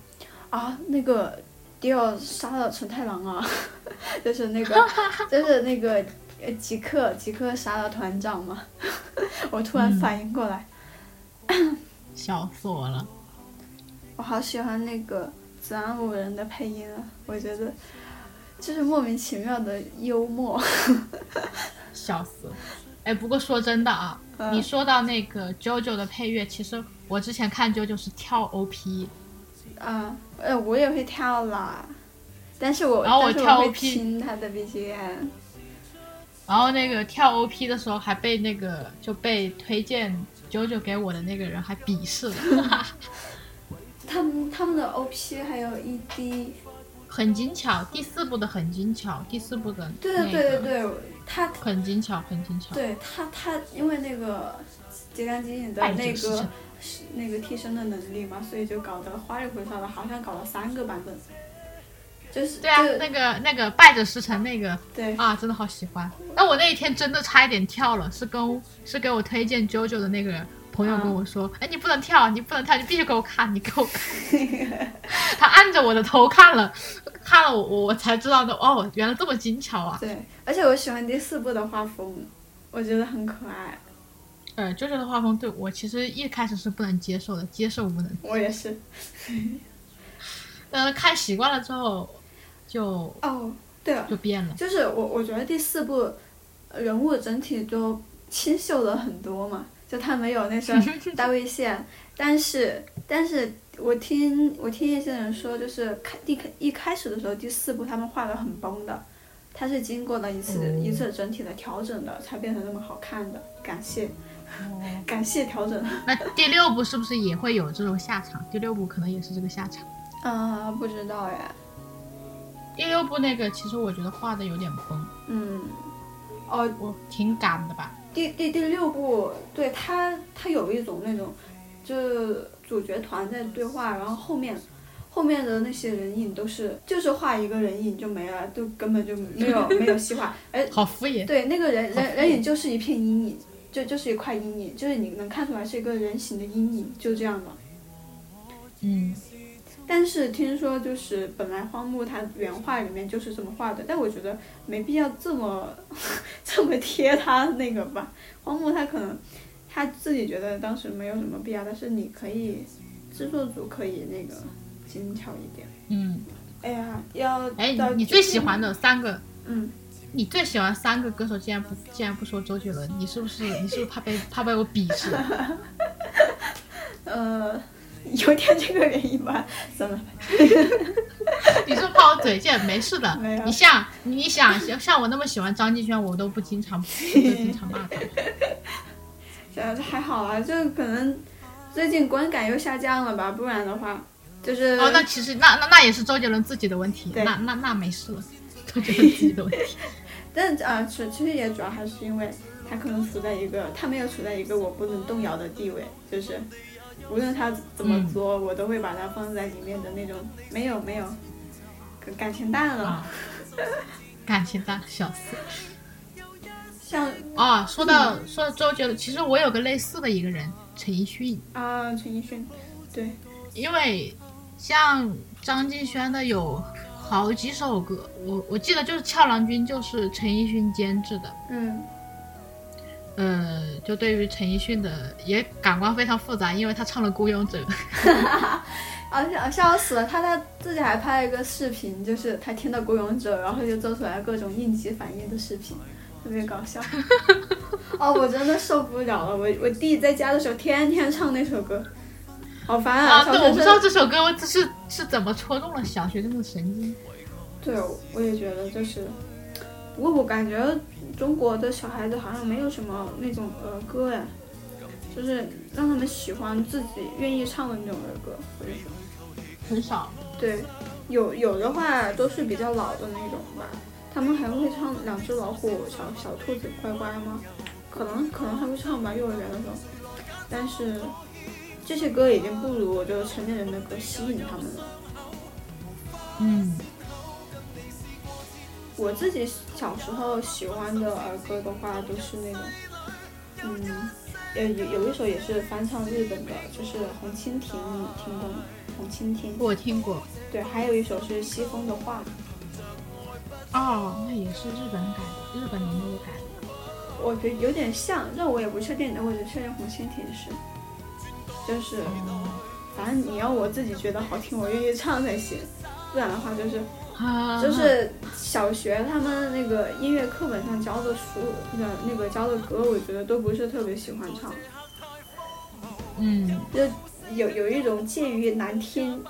啊，那个迪奥杀了纯太郎啊，就是那个，就是那个。吉克，吉克杀了团长嘛？我突然反应过来，笑死我了。我好喜欢那个子安五人的配音啊，我觉得就是莫名其妙的幽默。笑死！哎，不过说真的啊，你说到那个 JoJo 的配乐，其实我之前看 JoJo 是跳 OP。啊，呃，我也会跳啦，但是我然后我跳 OP 听他的 BGM。然后那个跳 OP 的时候还被那个就被推荐九九给我的那个人还鄙视了。他们他们的 OP 还有 ED，很精巧。第四部的很精巧，第四部的对对对对对，他很精巧，很精巧。对他他因为那个吉干吉影的那个那个替身的能力嘛，所以就搞得花里胡哨的，好像搞了三个版本。就是对啊，那个那个败者师承那个，对啊，真的好喜欢。那我那一天真的差一点跳了，是跟是给我推荐 JoJo 的那个朋友跟我说，哎，你不能跳，你不能跳，你必须给我看，你给我看。他按着我的头看了，看了我我我才知道的，哦，原来这么精巧啊。对，而且我喜欢第四部的画风，我觉得很可爱。呃，JoJo 的画风对我其实一开始是不能接受的，接受无能。我也是。但是，看习惯了之后。就哦，对了，就变了。就是我，我觉得第四部人物整体就清秀了很多嘛，就他没有那些 大卫线，但是，但是我听我听一些人说，就是开第开一开始的时候，第四部他们画的很崩的，他是经过了一次一次整体的调整的，才变成那么好看的。感谢，感谢调整。那第六部是不是也会有这种下场？第六部可能也是这个下场。啊，不知道呀。第六部那个，其实我觉得画的有点崩。嗯，哦，我挺赶的吧。第第第六部，对他，他有一种那种，就是主角团在对话，然后后面后面的那些人影都是，就是画一个人影就没了，就根本就没有没有细化。哎，好敷衍。对，那个人人人影就是一片阴影，就就是一块阴影，就是你能看出来是一个人形的阴影，就这样的。嗯。但是听说就是本来荒木他原画里面就是这么画的，但我觉得没必要这么 这么贴他那个吧。荒木他可能他自己觉得当时没有什么必要，但是你可以制作组可以那个精巧一点。嗯。哎呀，要哎，你最喜欢的三个，嗯，你最喜欢三个歌手，竟然不竟然不说周杰伦，你是不是你是不是怕被怕被我鄙视？呃。有点这个原因吧，算了。你是怕我嘴贱？没事的。你像你想像我那么喜欢张敬轩，我都不经常不经常骂他。这还好啊，就可能最近观感又下降了吧，不然的话就是哦，那其实那那那也是周杰伦自己的问题，那那那没事了，周杰伦自己的问题。但啊，其其实也主要还是因为他可能处在一个他没有处在一个我不能动摇的地位，就是。无论他怎么做，我都会把他放在里面的那种。没有没有，感情淡了。感情淡，笑死。像啊，说到说到周杰伦，其实我有个类似的一个人，陈奕迅。啊，陈奕迅，对。因为像张敬轩的有好几首歌，我我记得就是《俏郎君》就是陈奕迅监制的，嗯，呃，就对于陈奕迅的也感官非常复杂，因为他唱了《孤勇者》，啊笑笑死了，他他自己还拍了一个视频，就是他听到《孤勇者》，然后就做出来各种应急反应的视频，特别搞笑。哦，我真的受不了了，我我弟在家的时候天天唱那首歌。好烦啊！对，我不知道这首歌这是是怎么戳中了小学生的神经。对，我也觉得就是，不过我感觉中国的小孩子好像没有什么那种儿歌哎，就是让他们喜欢自己愿意唱的那种儿歌，或者说很少。对，有有的话都是比较老的那种吧。他们还会唱《两只老虎》《小小兔子乖乖》吗？可能可能还会唱吧，幼儿园的时候。但是。这些歌已经不如我这个成年人的歌吸引他们了。嗯，我自己小时候喜欢的儿歌的话，都是那种，嗯，呃，有有一首也是翻唱日本的，就是《红蜻蜓》，你听过吗？红蜻蜓，我听过。对，还有一首是《西风的话》。哦，那也是日本改的，日本民歌改的。我觉得有点像，但我也不确定，我只确定《红蜻蜓》是。就是，反正你要我自己觉得好听，我愿意唱才行。不然的话，就是，就是小学他们那个音乐课本上教的书的那个教的歌，我觉得都不是特别喜欢唱。嗯，就有有一种介于难听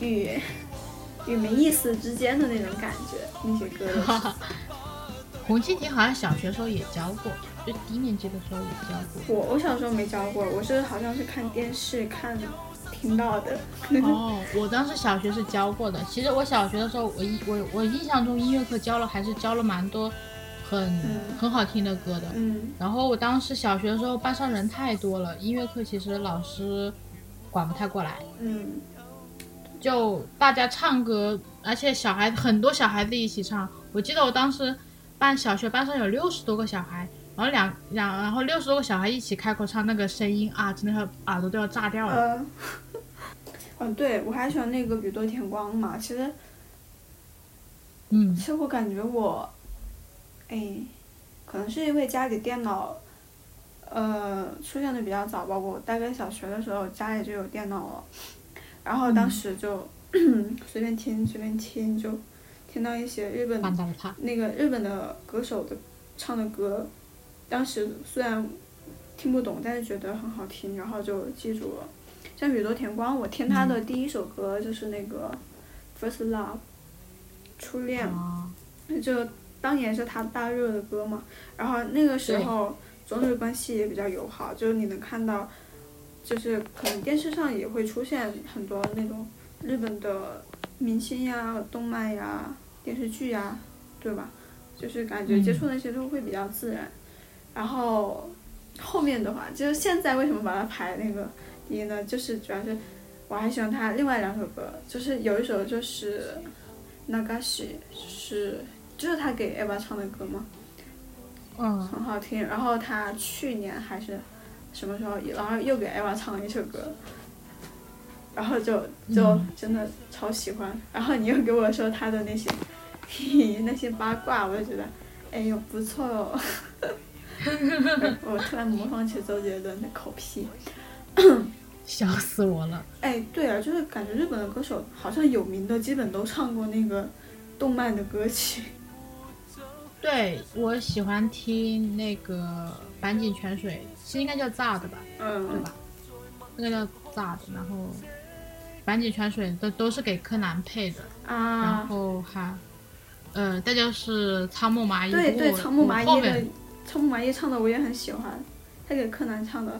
与与没意思之间的那种感觉，那些歌。红蜻蜓好像小学时候也教过。就低年级的时候也教过我，我小时候没教过，我是好像是看电视看听到的。哦，我当时小学是教过的。其实我小学的时候，我印我我印象中音乐课教了还是教了蛮多很很好听的歌的。嗯。然后我当时小学的时候班上人太多了，音乐课其实老师管不太过来。嗯。就大家唱歌，而且小孩很多小孩子一起唱。我记得我当时班小学班上有六十多个小孩。然后两两，然后六十多个小孩一起开口唱，那个声音啊，真的耳朵都要炸掉了。嗯，对，我还喜欢那个宇多田光嘛。其实，嗯，其实我感觉我，哎，可能是因为家里电脑，呃，出现的比较早吧。我大概小学的时候家里就有电脑了，然后当时就 随便听随便听，就听到一些日本那个日本的歌手的唱的歌。当时虽然听不懂，但是觉得很好听，然后就记住了。像宇多田光，我听他的第一首歌就是那个《First Love》，初恋，就当年是他大热的歌嘛。然后那个时候中日关系也比较友好，就是你能看到，就是可能电视上也会出现很多那种日本的明星呀、动漫呀、电视剧呀，对吧？就是感觉接触那些都会比较自然。然后后面的话，就是现在为什么把它排那个第一呢？就是主要是我还喜欢他另外两首歌，就是有一首就是《Nagashi》，是就是他给 Eva 唱的歌嘛，嗯，很好听。然后他去年还是什么时候，然后又给 Eva 唱了一首歌，然后就就真的超喜欢。然后你又给我说他的那些 那些八卦，我就觉得哎呦不错哦。我突然模仿起周杰伦的口癖，笑死我了。哎，对啊，就是感觉日本的歌手好像有名的，基本都唱过那个动漫的歌曲。对，我喜欢听那个坂井泉水，其实应该叫炸的吧？嗯，对吧？那个叫炸的，然后坂井泉水都都是给柯南配的啊。然后还，呃，再就是仓木麻衣，对对，仓木麻衣的。仓木麻衣唱的我也很喜欢，他给柯南唱的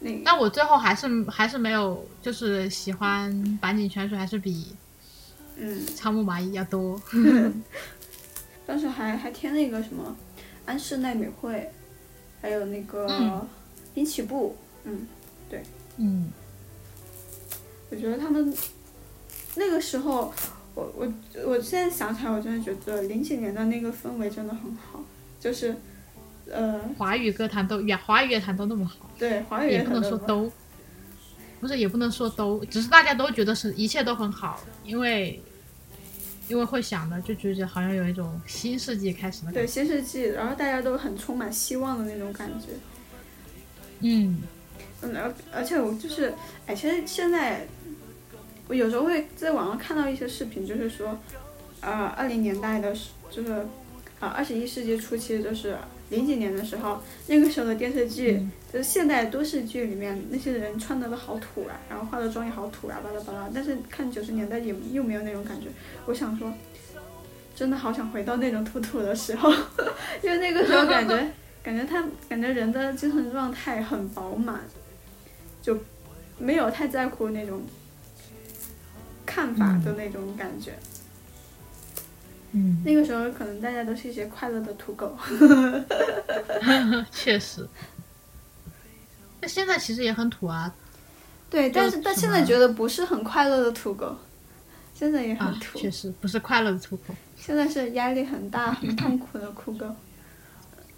那个。但我最后还是还是没有，就是喜欢坂井泉水还是比，嗯，仓木麻衣要多。当时还还听那个什么安室奈美惠，还有那个滨崎步，嗯，对，嗯，我觉得他们那个时候，我我我现在想起来，我真的觉得零几年的那个氛围真的很好，就是。呃，华语歌坛都，华语乐坛都那么好，对，华语也不能说都，不是也不能说都，只是大家都觉得是一切都很好，因为因为会想的，就觉得好像有一种新世纪开始的。对，新世纪，然后大家都很充满希望的那种感觉。嗯，嗯，而而且我就是，哎，其实现在我有时候会在网上看到一些视频，就是说，呃，二零年代的，就是，啊，二十一世纪初期，就是零几年的时候，那个时候的电视剧，就是现代都市剧里面那些人穿的都好土啊，然后化的妆也好土啊，巴拉巴拉。但是看九十年代也又没有那种感觉。我想说，真的好想回到那种土土的时候，因为那个时候感觉。感觉他感觉人的精神状态很饱满，就没有太在乎那种看法的那种感觉。嗯，那个时候可能大家都是一些快乐的土狗。确实，那现在其实也很土啊。对，但是但现在觉得不是很快乐的土狗，现在也很土。确实不是快乐的土狗。现在是压力很大、很 痛苦的酷狗。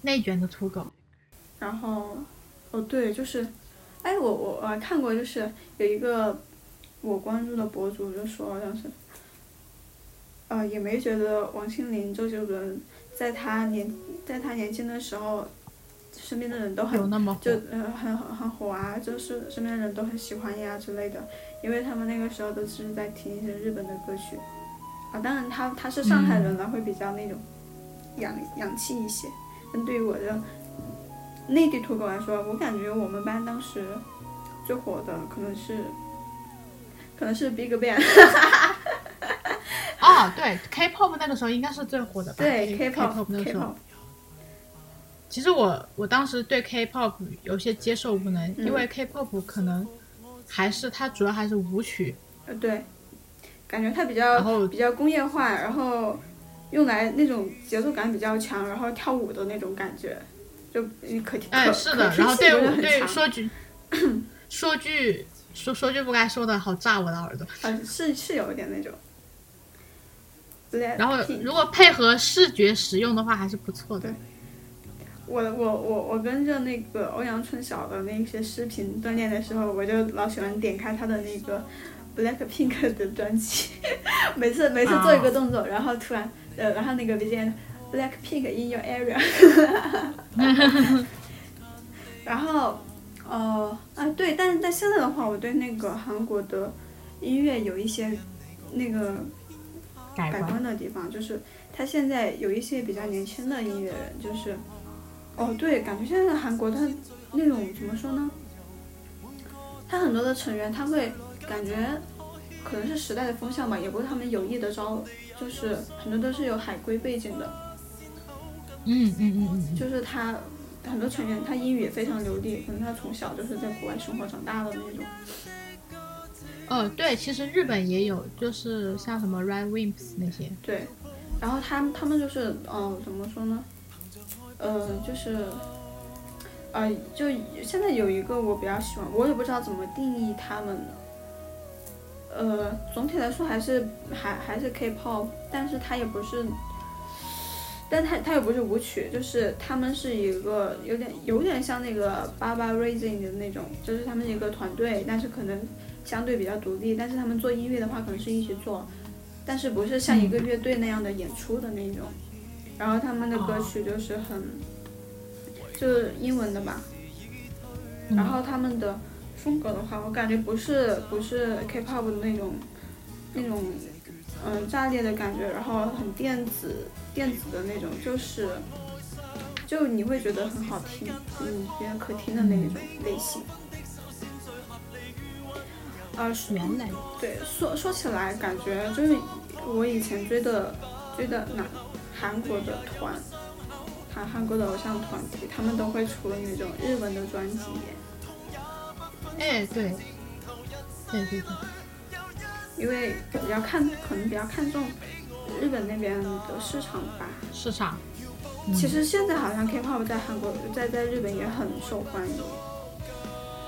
内卷的土狗，然后，哦对，就是，哎，我我我看过，就是有一个我关注的博主就说，好像是，呃，也没觉得王心凌、周杰伦在他年在他年轻的时候，身边的人都很就呃很很很火啊，就是身边的人都很喜欢呀之类的，因为他们那个时候都是在听一些日本的歌曲，啊，当然他他是上海人了，会比较那种洋洋气一些。但对于我的内地土狗来说，我感觉我们班当时最火的可能是，可能是 BigBang。哦，对，K-pop 那个时候应该是最火的吧？对，K-pop 那个时候。其实我我当时对 K-pop 有些接受不能，因为 K-pop 可能还是它主要还是舞曲。呃，对，感觉它比较比较工业化，然后。用来那种节奏感比较强，然后跳舞的那种感觉，就可可哎是的，然后对对说句 说句说说句不该说的，好炸我的耳朵。啊，是是有一点那种。然后如果配合视觉使用的话，还是不错的。我我我我跟着那个欧阳春晓的那些视频锻炼的时候，我就老喜欢点开他的那个 Black Pink 的专辑，每次每次做一个动作，然后突然。呃，然后那个 BGM Black Pink in your area，然后，呃，啊对，但是在现在的话，我对那个韩国的音乐有一些那个改观的地方，就是他现在有一些比较年轻的音乐人，就是，哦对，感觉现在的韩国他那种怎么说呢？他很多的成员他会感觉可能是时代的风向吧，也不是他们有意的招。就是很多都是有海归背景的，嗯嗯嗯嗯，就是他很多成员他英语也非常流利，可能他从小就是在国外生活长大的那种。哦，对，其实日本也有，就是像什么 Red Wimps 那些。对，然后他们他们就是，嗯，怎么说呢？呃，就是，呃，就现在有一个我比较喜欢，我也不知道怎么定义他们。呃，总体来说还是还还是 K-pop，但是它也不是，但它它也不是舞曲，就是他们是一个有点有点像那个 Baba Raising 的那种，就是他们一个团队，但是可能相对比较独立，但是他们做音乐的话可能是一起做，但是不是像一个乐队那样的演出的那种，然后他们的歌曲就是很，就是英文的吧，然后他们的。风格的话，我感觉不是不是 K-pop 的那种那种嗯炸裂的感觉，然后很电子电子的那种，就是就你会觉得很好听，嗯，觉得可听的那种类型。啊，原来对，说说起来，感觉就是我以前追的追的那韩国的团，韩韩国的偶像团体，他们都会出那种日文的专辑。哎，对，对对对，因为比较看，可能比较看重日本那边的市场吧。市场。其实现在好像 K-pop 在韩国，在在日本也很受欢迎。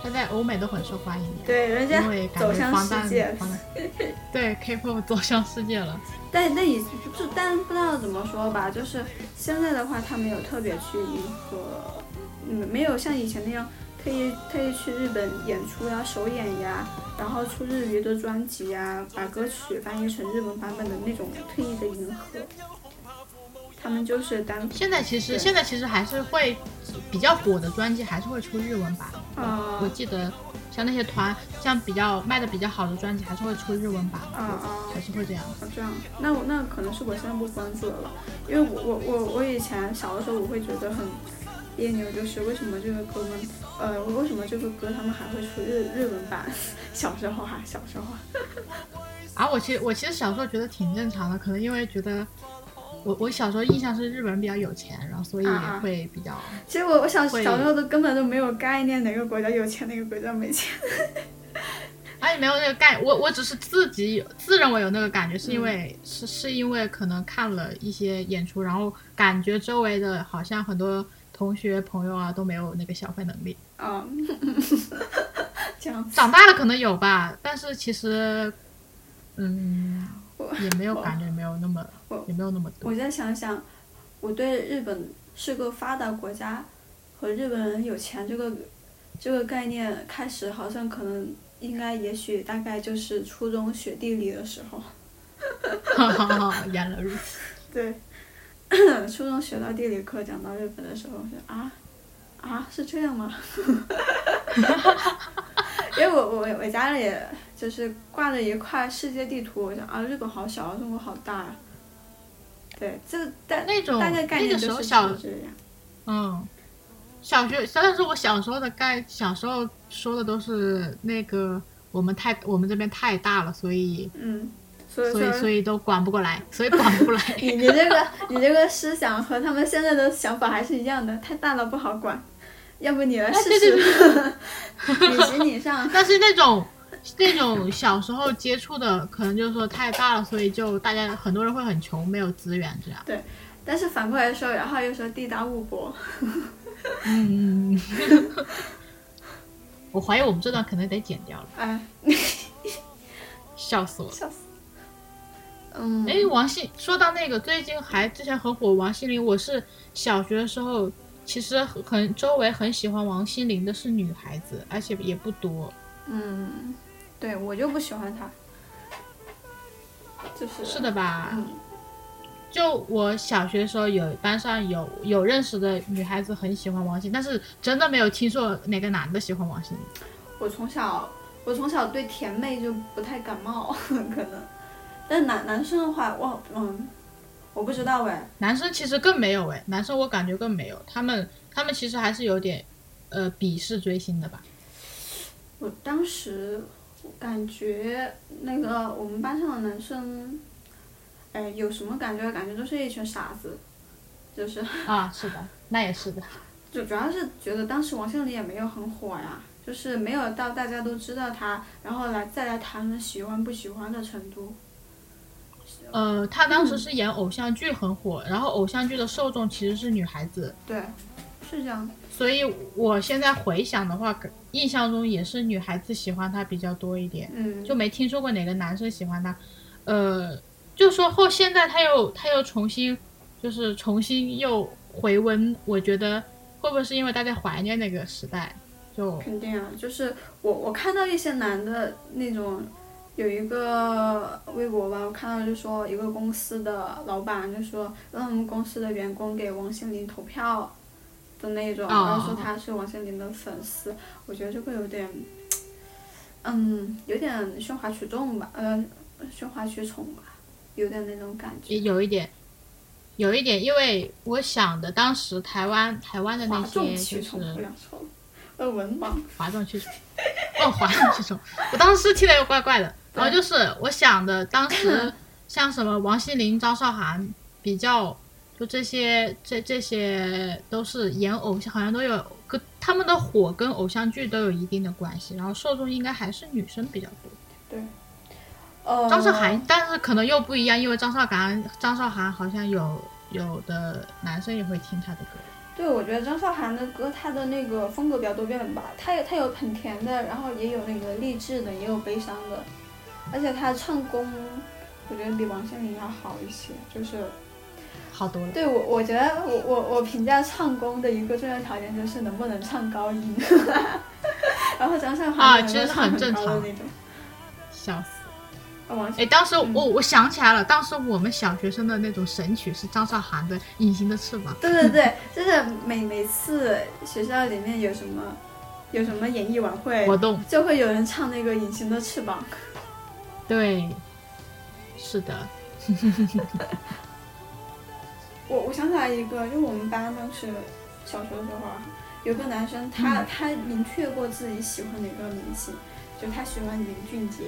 它在欧美都很受欢迎。对，人家走向世界。对，K-pop 走向世界了。但那也就但不知道怎么说吧，就是现在的话，他没有特别去迎合，嗯，没有像以前那样。特意特意去日本演出呀、首演呀，然后出日语的专辑呀，把歌曲翻译成日文版本的那种特意的迎合。他们就是单。现在其实现在其实还是会比较火的专辑还是会出日文版。啊。我记得像那些团，像比较卖的比较好的专辑还是会出日文版。啊啊。还是会这样。这样，那我那可能是我现在不关注了，因为我我我我以前小的时候我会觉得很别扭，就是为什么这个歌们，呃，为什么这个歌他们还会出日日文版？小时候哈，小时候。啊，我其实我其实小时候觉得挺正常的，可能因为觉得。我我小时候印象是日本人比较有钱，然后所以会比较。其实我我小小时候都根本都没有概念哪个国家有钱哪个国家没钱。而且没有那个概，我我只是自己有自认为有那个感觉，是因为是是因为可能看了一些演出，然后感觉周围的好像很多同学朋友啊都没有那个消费能力。啊，这样。长大了可能有吧，但是其实，嗯。也没有感觉，没有那么，也没有那么多。我再想想，我对日本是个发达国家和日本人有钱这个这个概念，开始好像可能应该也许大概就是初中学地理的时候。哈哈哈！原来如此。对，初中学到地理课讲到日本的时候，说啊啊是这样吗？因为我我我家里。就是挂着一块世界地图，我想啊，日本好小啊，中国好大啊。对，这大那种大概概念就是这样。嗯，小学，但是我小时候的概，小时候说的都是那个我们太我们这边太大了，所以嗯，所以所以都管不过来，所以管不过来。你你这个你这个思想和他们现在的想法还是一样的，太大了不好管，要不你来试试，你行你上。但是那种。那种小时候接触的，可能就是说太大了，所以就大家很多人会很穷，没有资源这样。对，但是反过来说，然后又说地大物博。嗯，我怀疑我们这段可能得剪掉了。哎，笑死我！笑死。嗯。哎，王心说到那个最近还之前很火王心凌，我是小学的时候，其实很周围很喜欢王心凌的是女孩子，而且也不多。嗯。对我就不喜欢他，就是是的吧？嗯，就我小学的时候有班上有有认识的女孩子很喜欢王心，但是真的没有听说哪个男的喜欢王心。我从小我从小对甜妹就不太感冒，可能，但男男生的话，我嗯，我不知道哎。男生其实更没有哎，男生我感觉更没有，他们他们其实还是有点呃鄙视追星的吧。我当时。感觉那个我们班上的男生，哎，有什么感觉？感觉都是一群傻子，就是。啊，是的，那也是的。就主要是觉得当时王心凌也没有很火呀，就是没有到大家都知道她，然后来再来谈论喜欢不喜欢的程度。呃，她当时是演偶像剧很火，然后偶像剧的受众其实是女孩子。对，是这样。所以我现在回想的话。印象中也是女孩子喜欢他比较多一点，嗯，就没听说过哪个男生喜欢他，呃，就说后现在他又他又重新，就是重新又回温，我觉得会不会是因为大家怀念那个时代？就肯定啊，就是我我看到一些男的那种，有一个微博吧，我看到就说一个公司的老板就说让他们公司的员工给王心凌投票。的那种，然后说他是王心凌的粉丝，我觉得这个有点，嗯，有点喧哗取众吧，呃，喧哗取宠吧，有点那种感觉。有一点，有一点，因为我想的当时台湾台湾的那些就是，呃，文盲。哗众取宠，哦，哗众取宠，我当时听的又怪怪的。然后就是我想的当时像什么王心凌、张韶涵比较。就这些，这这些都是演偶像，好像都有跟他们的火跟偶像剧都有一定的关系，然后受众应该还是女生比较多。对，呃，张韶涵，但是可能又不一样，因为张韶涵，张韶涵好像有有的男生也会听她的歌。对，我觉得张韶涵的歌，她的那个风格比较多变吧，她有她有很甜的，然后也有那个励志的，也有悲伤的，而且她唱功，我觉得比王心凌要好一些，就是。好多了。对我，我觉得我我我评价唱功的一个重要条件就是能不能唱高音。然后张韶涵啊，其实很正常的那种。笑死！哎，哎，当时我我想起来了，当时我们小学生的那种神曲是张韶涵的《隐形的翅膀》。对对对，就是每每次学校里面有什么有什么演艺晚会活动，就会有人唱那个《隐形的翅膀》。对，是的。我我想起来一个，就我们班当时小学的时候，有个男生，他他明确过自己喜欢哪个明星，就他喜欢林俊杰。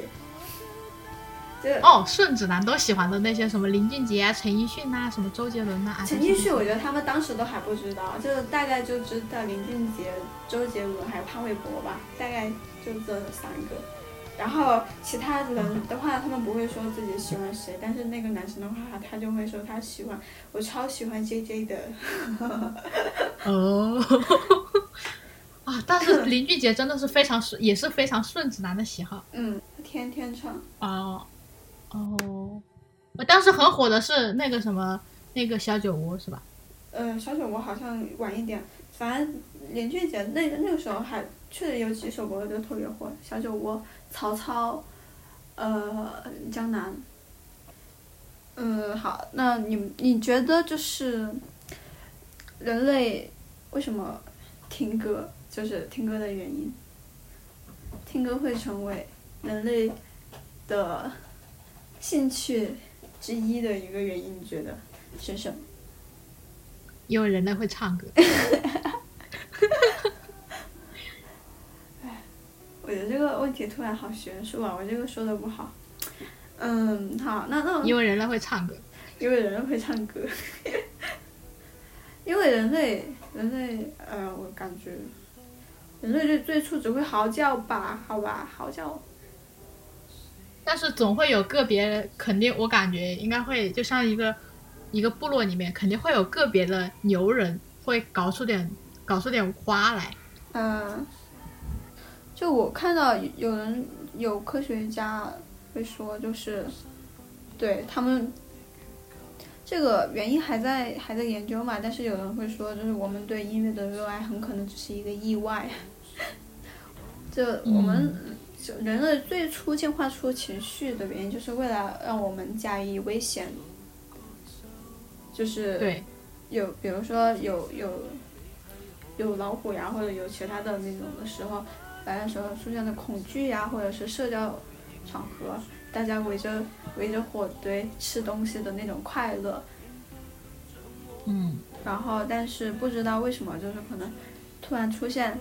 哦，顺子男都喜欢的那些什么林俊杰啊、陈奕迅呐、什么周杰伦呐。陈奕迅，我觉得他们当时都还不知道，就大概就知道林俊杰、周杰伦还有潘玮柏吧，大概就这三个。然后其他人的话，他们不会说自己喜欢谁，但是那个男生的话，他就会说他喜欢，我超喜欢 J J 的。哦，啊！但是林俊杰真的是非常顺，也是非常顺直男的喜好。嗯，天天唱。哦，哦，我当时很火的是那个什么，那个小酒窝是吧？呃，小酒窝好像晚一点，反正林俊杰那那个时候还确实有几首歌都特别火，小酒窝。曹操，呃，江南。嗯，好，那你你觉得就是人类为什么听歌？就是听歌的原因，听歌会成为人类的兴趣之一的一个原因，你觉得是什么？因为人类会唱歌。问题突然好悬殊啊！我这个说的不好。嗯，好，那那因为人类会唱歌。因为人类会唱歌。因为人类，人类，呃，我感觉，人类最最初只会嚎叫吧？好吧，嚎叫。但是总会有个别，肯定我感觉应该会，就像一个一个部落里面，肯定会有个别的牛人会搞出点搞出点花来。嗯。就我看到有人有科学家会说，就是对他们这个原因还在还在研究嘛，但是有人会说，就是我们对音乐的热爱很可能只是一个意外。就我们人类最初进化出情绪的原因，就是为了让我们加以危险，就是对有比如说有有有老虎呀，或者有其他的那种的时候。来的时候出现的恐惧呀，或者是社交场合，大家围着围着火堆吃东西的那种快乐。嗯。然后，但是不知道为什么，就是可能突然出现，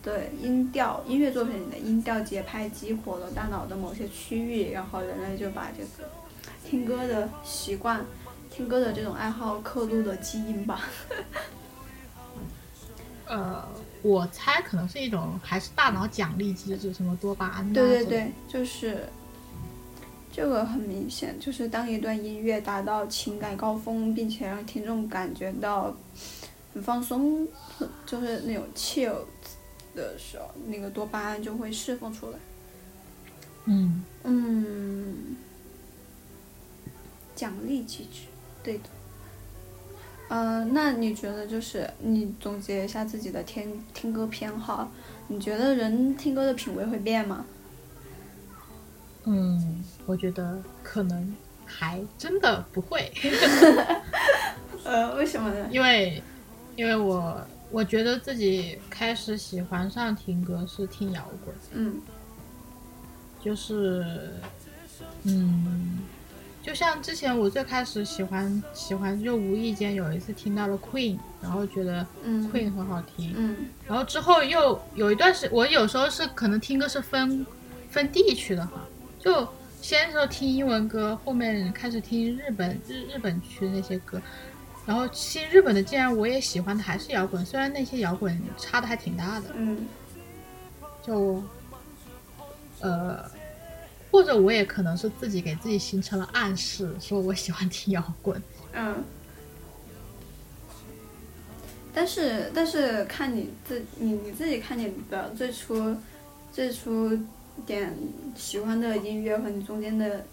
对音调音乐作品里的音调节拍激活了大脑的某些区域，然后人类就把这个听歌的习惯、听歌的这种爱好刻录了基因吧。呃。我猜可能是一种还是大脑奖励机制，什么多巴胺。对对对，就是这个很明显，就是当一段音乐达到情感高峰，并且让听众感觉到很放松，就是那种 chill 的时候，那个多巴胺就会释放出来。嗯嗯，奖励机制，对的。嗯，那你觉得就是你总结一下自己的听听歌偏好，你觉得人听歌的品味会变吗？嗯，我觉得可能还真的不会。呃，为什么呢？因为，因为我我觉得自己开始喜欢上听歌是听摇滚。嗯。就是，嗯。就像之前我最开始喜欢喜欢，就无意间有一次听到了 Queen，然后觉得 Queen 很好听，然后之后又有一段时，我有时候是可能听歌是分分地区的哈，就先是听英文歌，后面开始听日本日日本区的那些歌，然后新日本的，竟然我也喜欢的还是摇滚，虽然那些摇滚差的还挺大的，嗯，就呃。或者我也可能是自己给自己形成了暗示，说我喜欢听摇滚。嗯。但是但是看你自你你自己看你的最初最初点喜欢的音乐和你中间的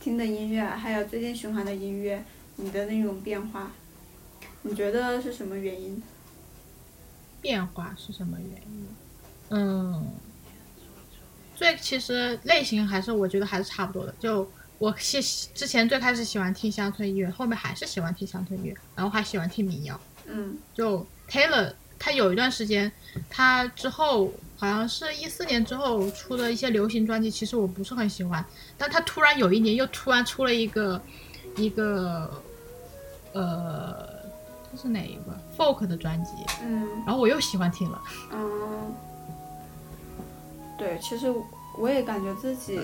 听的音乐，还有最近循环的音乐，你的那种变化，你觉得是什么原因？变化是什么原因？嗯。最其实类型还是我觉得还是差不多的。就我喜之前最开始喜欢听乡村音乐，后面还是喜欢听乡村音乐，然后还喜欢听民谣。嗯，就 Taylor，他有一段时间，他之后好像是一四年之后出的一些流行专辑，其实我不是很喜欢。但他突然有一年又突然出了一个一个呃，这是哪一个 folk 的专辑？嗯，然后我又喜欢听了。嗯，对，其实我也感觉自己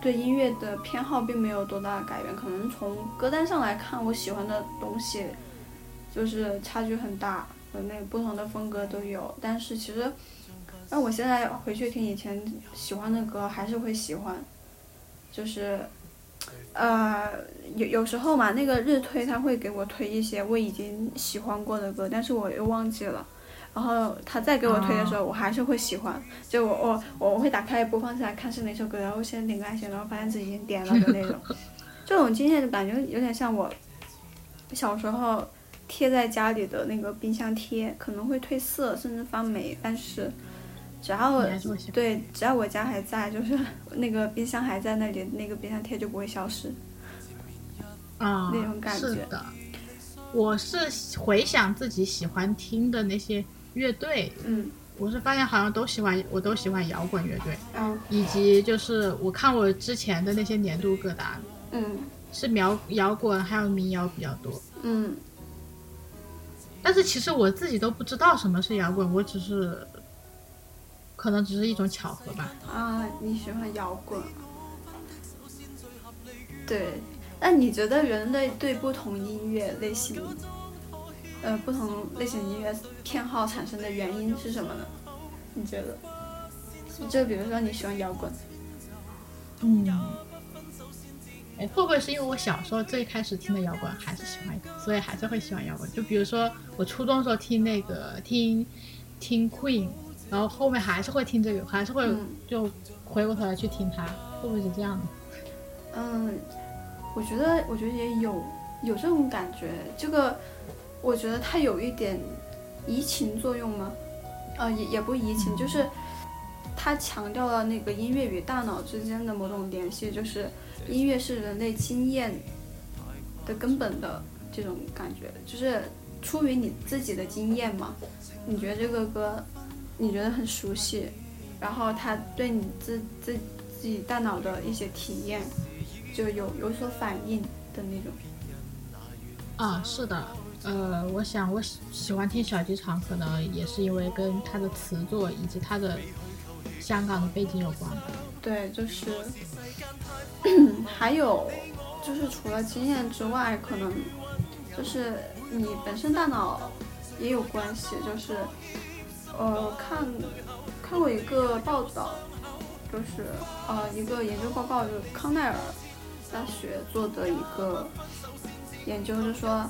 对音乐的偏好并没有多大的改变，可能从歌单上来看，我喜欢的东西就是差距很大，和那不同的风格都有。但是其实，那我现在回去听以前喜欢的歌，还是会喜欢，就是。呃，有有时候嘛，那个日推他会给我推一些我已经喜欢过的歌，但是我又忘记了。然后他再给我推的时候，我还是会喜欢。就我我我会打开播放器来看是哪首歌，然后先点个爱心，然后发现自己已经点了的那种。这种经验就感觉有点像我小时候贴在家里的那个冰箱贴，可能会褪色甚至发霉，但是。只要对，只要我家还在，就是那个冰箱还在那里，那个冰箱贴就不会消失。啊，那种感觉。是的，我是回想自己喜欢听的那些乐队，嗯，我是发现好像都喜欢，我都喜欢摇滚乐队，嗯，以及就是我看我之前的那些年度歌单，嗯，是摇摇滚还有民谣比较多，嗯。但是其实我自己都不知道什么是摇滚，我只是。可能只是一种巧合吧。啊，你喜欢摇滚？对，那你觉得人类对不同音乐类型，呃，不同类型音乐偏好产生的原因是什么呢？你觉得？就比如说你喜欢摇滚，嗯，哎，会不会是因为我小时候最开始听的摇滚还是喜欢，所以还是会喜欢摇滚？就比如说我初中的时候听那个听听 Queen。然后后面还是会听这个，还是会就回过头来去听它，会不会是这样的？嗯，我觉得，我觉得也有有这种感觉。这个，我觉得它有一点移情作用吗？呃，也也不移情，就是它强调了那个音乐与大脑之间的某种联系，就是音乐是人类经验的根本的这种感觉，就是出于你自己的经验嘛？你觉得这个歌？你觉得很熟悉，然后它对你自自自己大脑的一些体验就有有所反应的那种。啊，是的，呃，我想我喜喜欢听小剧场，可能也是因为跟他的词作以及他的香港的背景有关。对，就是，还有就是除了经验之外，可能就是你本身大脑也有关系，就是。呃，看看过一个报道，就是呃一个研究报告，就是康奈尔大学做的一个研究，就是说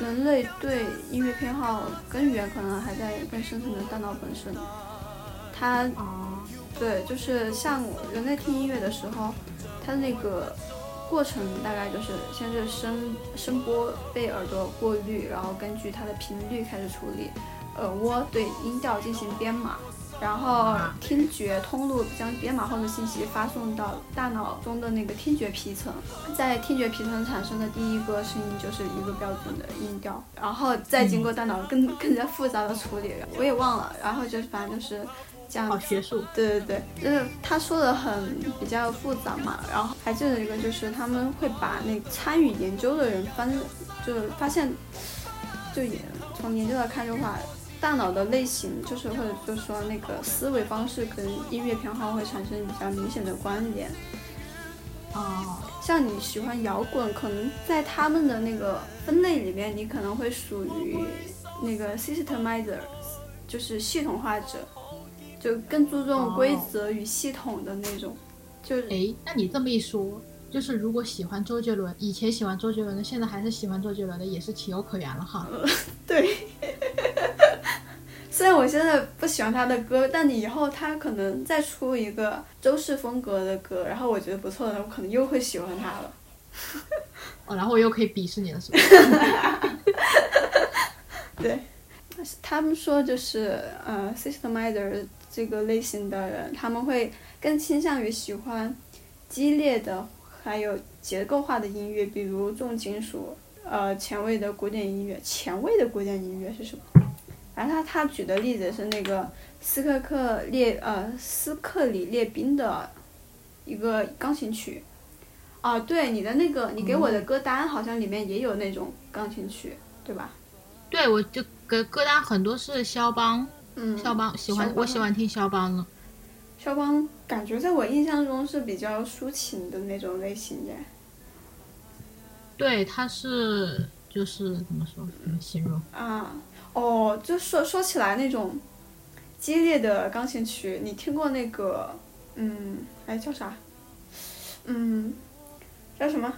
人类对音乐偏好根源可能还在更深层的大脑本身。它对，就是像人类听音乐的时候，它的那个过程大概就是先是声声波被耳朵过滤，然后根据它的频率开始处理。耳蜗对音调进行编码，然后听觉通路将编码后的信息发送到大脑中的那个听觉皮层，在听觉皮层产生的第一个声音就是一个标准的音调，然后再经过大脑更更加复杂的处理，我也忘了，然后就是反正就是这样。好学术。对对对，就是他说的很比较复杂嘛，然后还记得一个就是他们会把那参与研究的人分，就是发现，就也从研究来看的话。大脑的类型，就是或者就是说那个思维方式跟音乐偏好会产生比较明显的关联。哦，像你喜欢摇滚，可能在他们的那个分类里面，你可能会属于那个 systemizer，就是系统化者，就更注重规则与系统的那种。就哎，那你这么一说，就是如果喜欢周杰伦，以前喜欢周杰伦的，现在还是喜欢周杰伦的，也是情有可原了哈。对。虽然我现在不喜欢他的歌，但你以后他可能再出一个周氏风格的歌，然后我觉得不错的，我可能又会喜欢他了。哦，然后我又可以鄙视你了，是吧？对，他们说就是呃，systemizer 这个类型的人，他们会更倾向于喜欢激烈的，还有结构化的音乐，比如重金属，呃，前卫的古典音乐。前卫的古典音乐是什么？然后他他举的例子是那个斯科克列呃斯克里列宾的一个钢琴曲。啊，对，你的那个你给我的歌单好像里面也有那种钢琴曲，对吧？对，我就歌歌单很多是肖邦，嗯，肖邦喜欢我喜欢听肖邦的。肖邦感觉在我印象中是比较抒情的那种类型的。对，他是就是怎么说怎么形容？啊，哦，就说说起来那种激烈的钢琴曲，你听过那个嗯，哎叫啥？嗯，叫什么？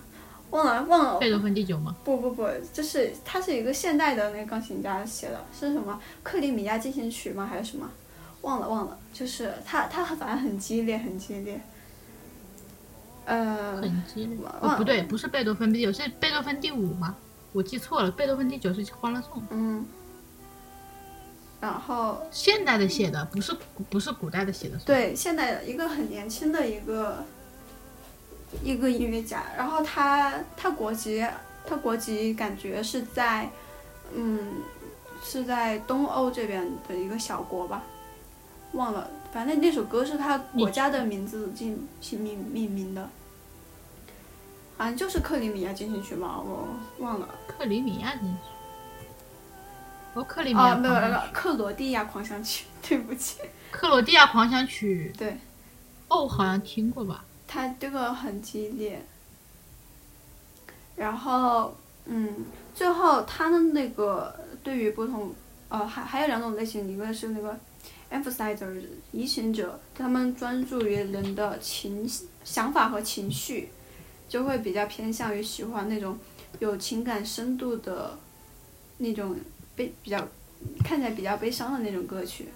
忘了忘了。贝多芬第九吗？不不不，就是他是一个现代的那个钢琴家写的，是什么克里米亚进行曲吗？还是什么？忘了忘了，就是他他反正很激烈很激烈。呃。很激烈。哦，不对，不是贝多芬第九，是贝多芬第五吗？我记错了，贝多芬第九是《欢乐颂》。嗯。然后。现代的写的，不是不是古代的写的。对，现代的一个很年轻的一个。一个音乐家，然后他他国籍他国籍感觉是在，嗯，是在东欧这边的一个小国吧，忘了，反正那首歌是他国家的名字进行命命名的，好像就是克里米亚进行曲吧，我忘了。克里米亚进行曲。哦，克里米亚。哦，没有没有，克罗地亚狂想曲，对不起。克罗地亚狂想曲。对。哦，好像听过吧。他这个很激烈，然后，嗯，最后他的那个对于不同，呃，还还有两种类型，一个是那个 emphasizer 移情者，他们专注于人的情想法和情绪，就会比较偏向于喜欢那种有情感深度的，那种悲比较看起来比较悲伤的那种歌曲。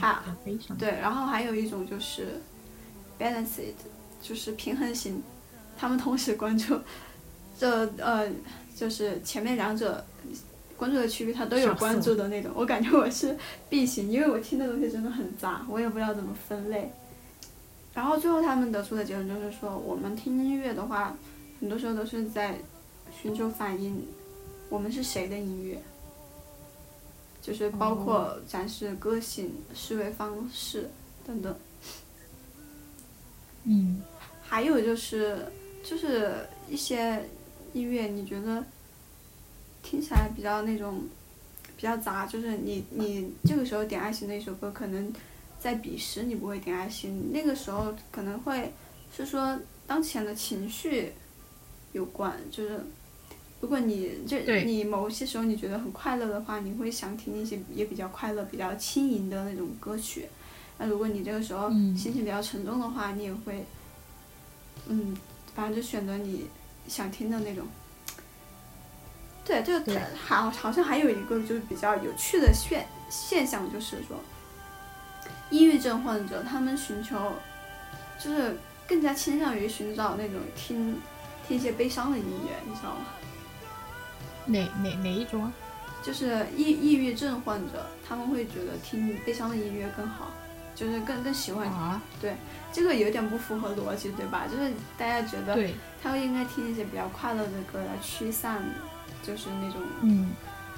还对，然后还有一种就是 balanced，就是平衡型，他们同时关注这呃，就是前面两者关注的区域，他都有关注的那种。我感觉我是 B 型，因为我听的东西真的很杂，我也不知道怎么分类。然后最后他们得出的结论就是说，我们听音乐的话，很多时候都是在寻求反映我们是谁的音乐。就是包括展示个性、思维方式等等。嗯。还有就是，就是一些音乐，你觉得听起来比较那种比较杂，就是你你这个时候点爱心的一首歌，可能在彼时你不会点爱心，那个时候可能会是说当前的情绪有关，就是。如果你这你某些时候你觉得很快乐的话，你会想听一些也比较快乐、比较轻盈的那种歌曲。那如果你这个时候心情比较沉重的话，你也会，嗯，反正就选择你想听的那种。对，就好，好像还有一个就是比较有趣的现现象，就是说，抑郁症患者他们寻求，就是更加倾向于寻找那种听听一些悲伤的音乐，你知道吗？哪哪哪一种啊？就是抑抑郁症患者，他们会觉得听悲伤的音乐更好，就是更更喜欢。啊。对，这个有点不符合逻辑，对吧？就是大家觉得，他们应该听一些比较快乐的歌来驱散，就是那种嗯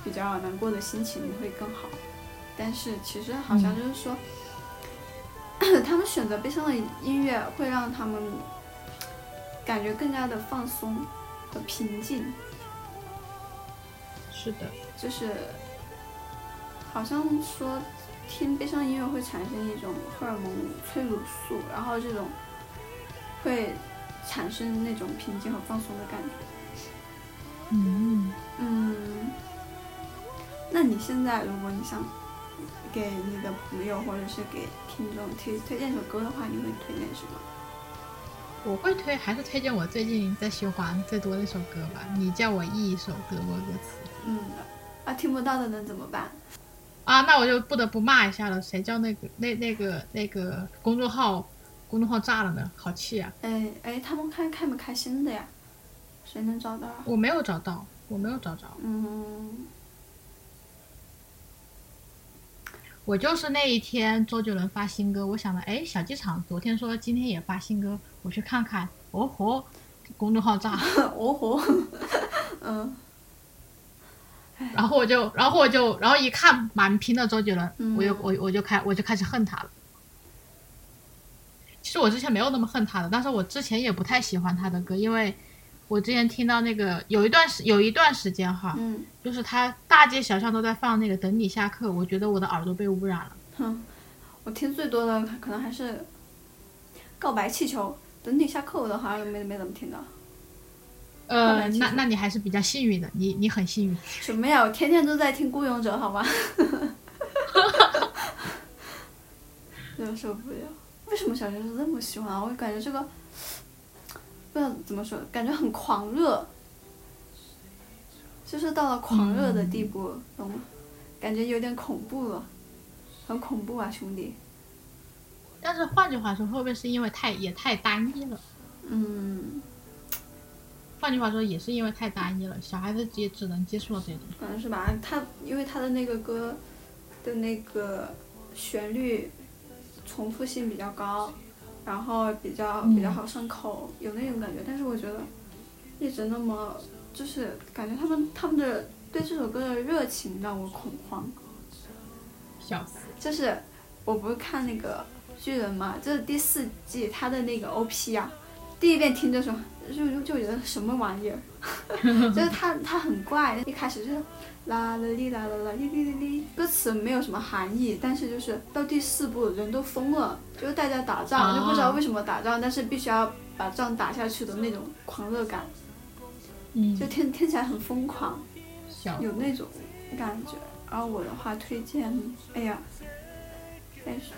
比较难过的心情会更好。但是其实好像就是说，他们选择悲伤的音乐会让他们感觉更加的放松和平静。是的，就是，好像说听悲伤音乐会产生一种荷尔蒙催乳素，然后这种会产生那种平静和放松的感觉。嗯嗯，那你现在如果你想给你的朋友或者是给听众推推荐首歌的话，你会推荐什么？我会推，还是推荐我最近在循环最多的一首歌吧。你叫我译一首德国歌词。嗯，啊，听不到的能怎么办？啊，那我就不得不骂一下了。谁叫那个那那个那个公众号公众号炸了呢？好气啊！哎哎，他们开开没开心的呀？谁能找到？我没有找到，我没有找着。嗯。我就是那一天周杰伦发新歌，我想着，哎，小机场昨天说今天也发新歌，我去看看。哦吼，公众号炸。哦吼，嗯。然后我就，然后我就，然后一看满屏的周杰伦，我就我我就开我就开始恨他了。其实我之前没有那么恨他的，但是我之前也不太喜欢他的歌，因为我之前听到那个有一段时有一段时间哈，就是他大街小巷都在放那个等你下课，我觉得我的耳朵被污染了。哼，我听最多的可能还是告白气球，等你下课我都好像没没怎么听到。呃，那那你还是比较幸运的，你你很幸运。什么呀？我天天都在听《孤勇者》，好吗？真的受不了。为什么小学生这么喜欢啊？我感觉这个不知道怎么说，感觉很狂热，就是到了狂热的地步，懂吗？感觉有点恐怖了，很恐怖啊，兄弟。但是换句话说，会不会是因为太也太单一了？嗯。换句话说，也是因为太单一了，小孩子也只能接受这种。可能是吧，他因为他的那个歌的那个旋律重复性比较高，然后比较比较好上口，有那种感觉。但是我觉得一直那么就是感觉他们他们的对这首歌的热情让我恐慌。笑死！就是我不是看那个巨人嘛，就是第四季他的那个 OP 啊，第一遍听的时候。就就就觉得什么玩意儿，就是他他很怪，一开始就是啦啦哩啦啦啦哩哩哩哩，歌词没有什么含义，但是就是到第四部人都疯了，就是大家打仗就不知道为什么打仗，但是必须要把仗打下去的那种狂热感，嗯，就听听起来很疯狂，有那种感觉。然后我的话推荐，哎呀，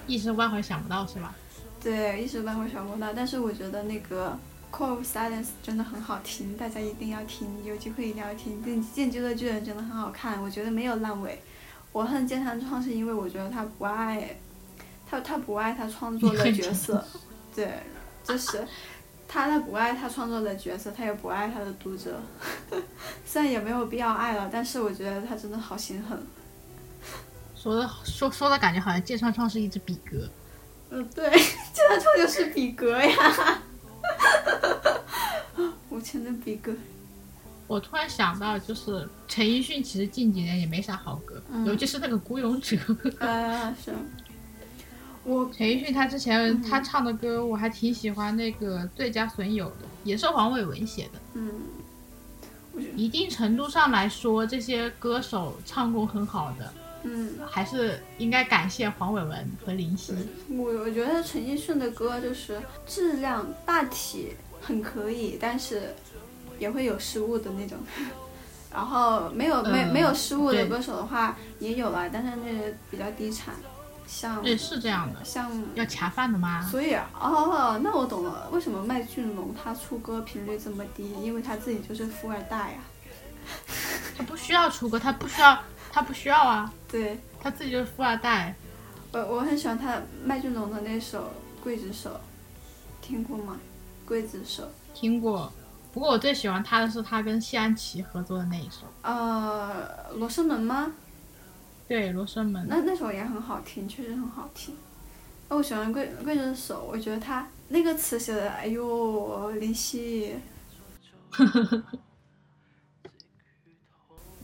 一时半会想不到是吧？对，一时半会想不到，但是我觉得那个。Core of Silence 真的很好听，大家一定要听，有机会一定要听。进进击的巨人真的很好看，我觉得没有烂尾。我恨剑三创是因为我觉得他不爱，他他不爱他创作的角色，对，就是他他不爱他创作的角色，他也不爱他的读者。虽然也没有必要爱了，但是我觉得他真的好心狠。说的说说的感觉好像剑三创是一只比格。嗯，对，剑三创就是比格呀。无情的比格。我突然想到，就是陈奕迅其实近几年也没啥好歌，尤其是那个《孤勇者》。啊，是。我陈奕迅他之前他唱的歌，我还挺喜欢那个《最佳损友》的，也是黄伟文写的。嗯。一定程度上来说，这些歌手唱功很好的。嗯。还是应该感谢黄伟文和林夕。我我觉得陈奕迅的歌就是质量大体。很可以，但是也会有失误的那种。然后没有没没有失误的歌手的话也有吧，但是那比较低产，像对是这样的，像要恰饭的吗？所以哦，那我懂了，为什么麦浚龙他出歌频率这么低？因为他自己就是富二代呀。他不需要出歌，他不需要，他不需要啊。对，他自己就是富二代。我我很喜欢他麦浚龙的那首《刽子手》，听过吗？刽子手听过，不过我最喜欢他的是他跟谢安琪合作的那一首。呃，罗生门吗？对，罗生门。那那首也很好听，确实很好听。那我喜欢刽刽子手，我觉得他那个词写的，哎呦，林夕。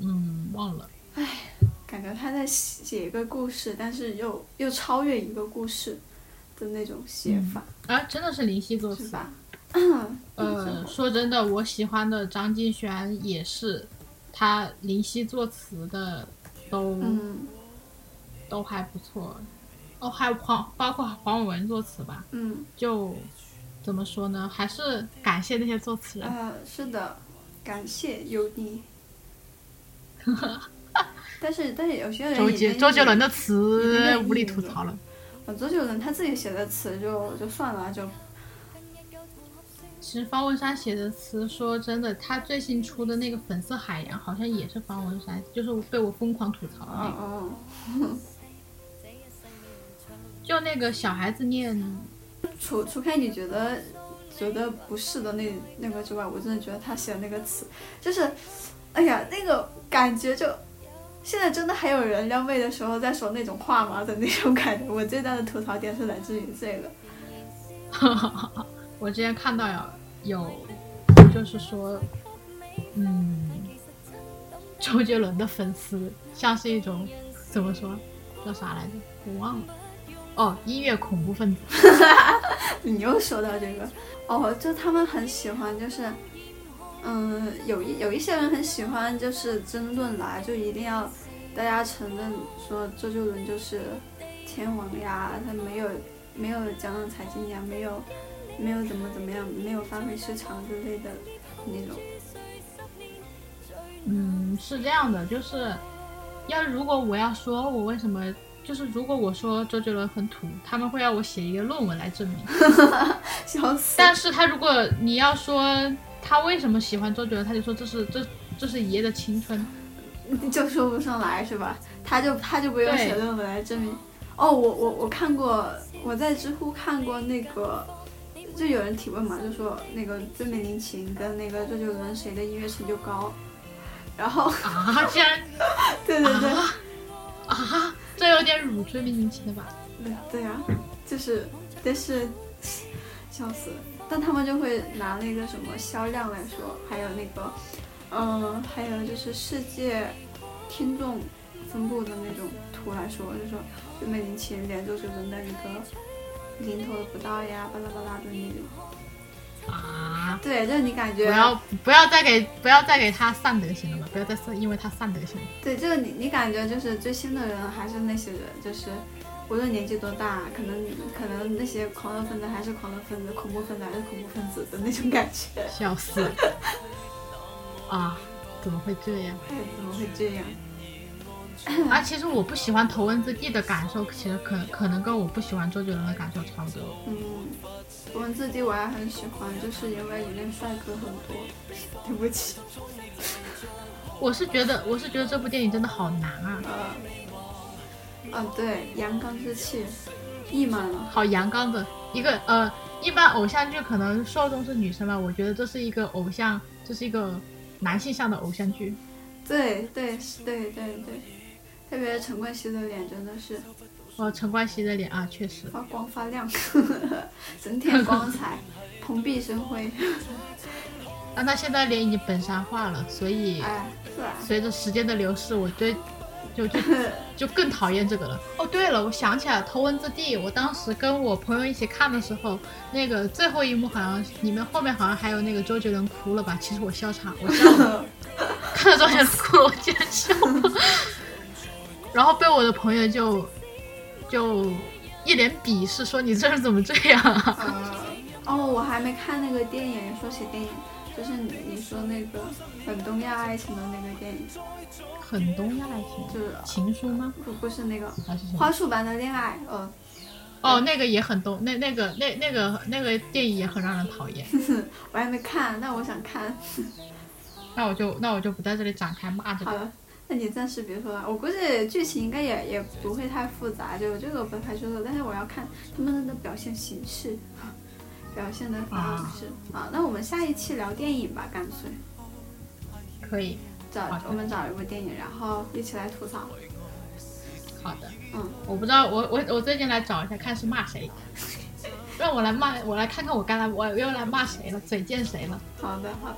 嗯，忘了。唉，感觉他在写一个故事，但是又又超越一个故事的那种写法。啊，真的是林夕作词啊？呃，说真的，我喜欢的张敬轩也是，他林夕作词的都都还不错。哦，还有黄，包括黄伟文作词吧。嗯。就怎么说呢？还是感谢那些作词人。呃，是的，感谢有你。但是但是有些人周杰周杰伦的词无力吐槽了。周杰伦他自己写的词就就算了就。其实方文山写的词，说真的，他最新出的那个《粉色海洋》好像也是方文山，就是被我疯狂吐槽的那个。就那个小孩子念，除除开你觉得觉得不是的那那个之外，我真的觉得他写的那个词，就是，哎呀，那个感觉就现在真的还有人撩妹的时候在说那种话吗？的那种感觉。我最大的吐槽点是来自于这个。我之前看到有有，就是说，嗯，周杰伦的粉丝像是一种怎么说叫啥来着？我忘了。哦，音乐恐怖分子。你又说到这个哦，就他们很喜欢，就是嗯，有一有一些人很喜欢，就是争论来，就一定要大家承认说周杰伦就是天王呀，他没有没有江郎才尽呀，没有没有怎么怎么样，没有发挥失常之类的那种。嗯，是这样的，就是要如果我要说我为什么。就是如果我说周杰伦很土，他们会要我写一个论文来证明，笑死。但是他如果你要说他为什么喜欢周杰伦，他就说这是这这是爷爷的青春，就说不上来是吧？他就他就不用写论文来证明。哦，我我我看过，我在知乎看过那个，就有人提问嘛，就说那个追美林琴跟那个周杰伦谁的音乐成就高，然后啊，竟然，对对对，啊。这有点辱追明星的吧？对对啊，就是，但是笑死了。但他们就会拿那个什么销量来说，还有那个，嗯，还有就是世界听众分布的那种图来说，就说就美林琴连周杰伦的一个零头都不到呀，巴拉巴拉的那种。啊，对，就是你感觉不要不要再给不要再给他散德行了嘛，不要再散，因为他散德行。对，就是你你感觉就是追星的人还是那些人，就是无论年纪多大，可能可能那些狂热分子还是狂热分子，恐怖分子还是恐怖分子的那种感觉。笑死！啊，怎么会这样？怎么会这样？啊，其实我不喜欢头文字 D 的感受，其实可可能跟我不喜欢周杰伦的感受差不多。嗯，头文字 D 我还很喜欢，就是因为里面帅哥很多。对不起，我是觉得我是觉得这部电影真的好难啊。啊，对，阳刚之气，溢满了。好阳刚的一个呃，一般偶像剧可能受众是女生吧，我觉得这是一个偶像，这是一个男性向的偶像剧。对对对对对。特别陈冠希的脸真的是，哦，陈冠希的脸啊，确实发光发亮，整天光彩，蓬荜生辉。但他现在脸已经本山化了，所以随着时间的流逝，我对就就 就更讨厌这个了。哦，对了，我想起来《头文字 D》，我当时跟我朋友一起看的时候，那个最后一幕好像里面后面好像还有那个周杰伦哭了吧？其实我笑场，我笑了，看到周杰伦哭了，我竟然笑了。然后被我的朋友就就一脸鄙视，说你这人怎么这样啊？哦，我还没看那个电影。说起电影，就是你你说那个很东亚爱情的那个电影。很东亚爱情就是情书吗？不不是那个花束般的恋爱。哦哦，那个也很东，那那个那那个那个电影也很让人讨厌。我还没看，那我想看。那我就那我就不在这里展开骂这个。那你暂时别说了，我估计剧情应该也也不会太复杂，就这个不太说的。但是我要看他们的表现形式，表现的方式啊。那我们下一期聊电影吧，干脆。可以。找我们找一部电影，然后一起来吐槽。好的。嗯。我不知道，我我我最近来找一下，看是骂谁。让我来骂，我来看看我刚才我又来骂谁了，嘴贱谁了。好的，好的。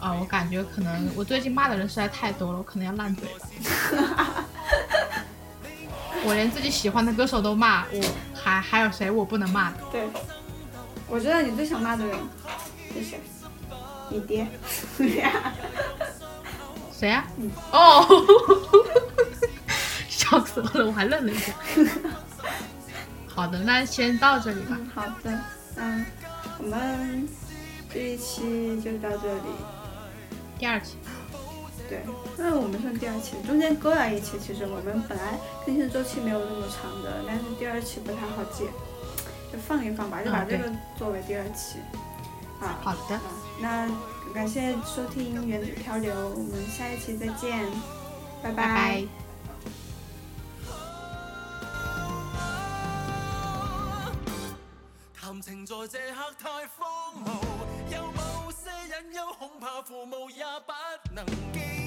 啊，我感觉可能我最近骂的人实在太多了，我可能要烂嘴了。我连自己喜欢的歌手都骂，我还还有谁我不能骂的？对，我知道你最想骂的人是谁？你爹。谁呀？哦，笑死我了，我还愣了一下。好的，那先到这里吧。好的，嗯，我们这一期就到这里。第二期，对，那我们算第二期，中间隔了一期。其实我们本来更新周期没有那么长的，但是第二期不太好接，就放一放吧，就把这个作为第二期。啊，好的。那感谢收听《原子漂流》，我们下一期再见，拜拜。恐怕父母也不能记。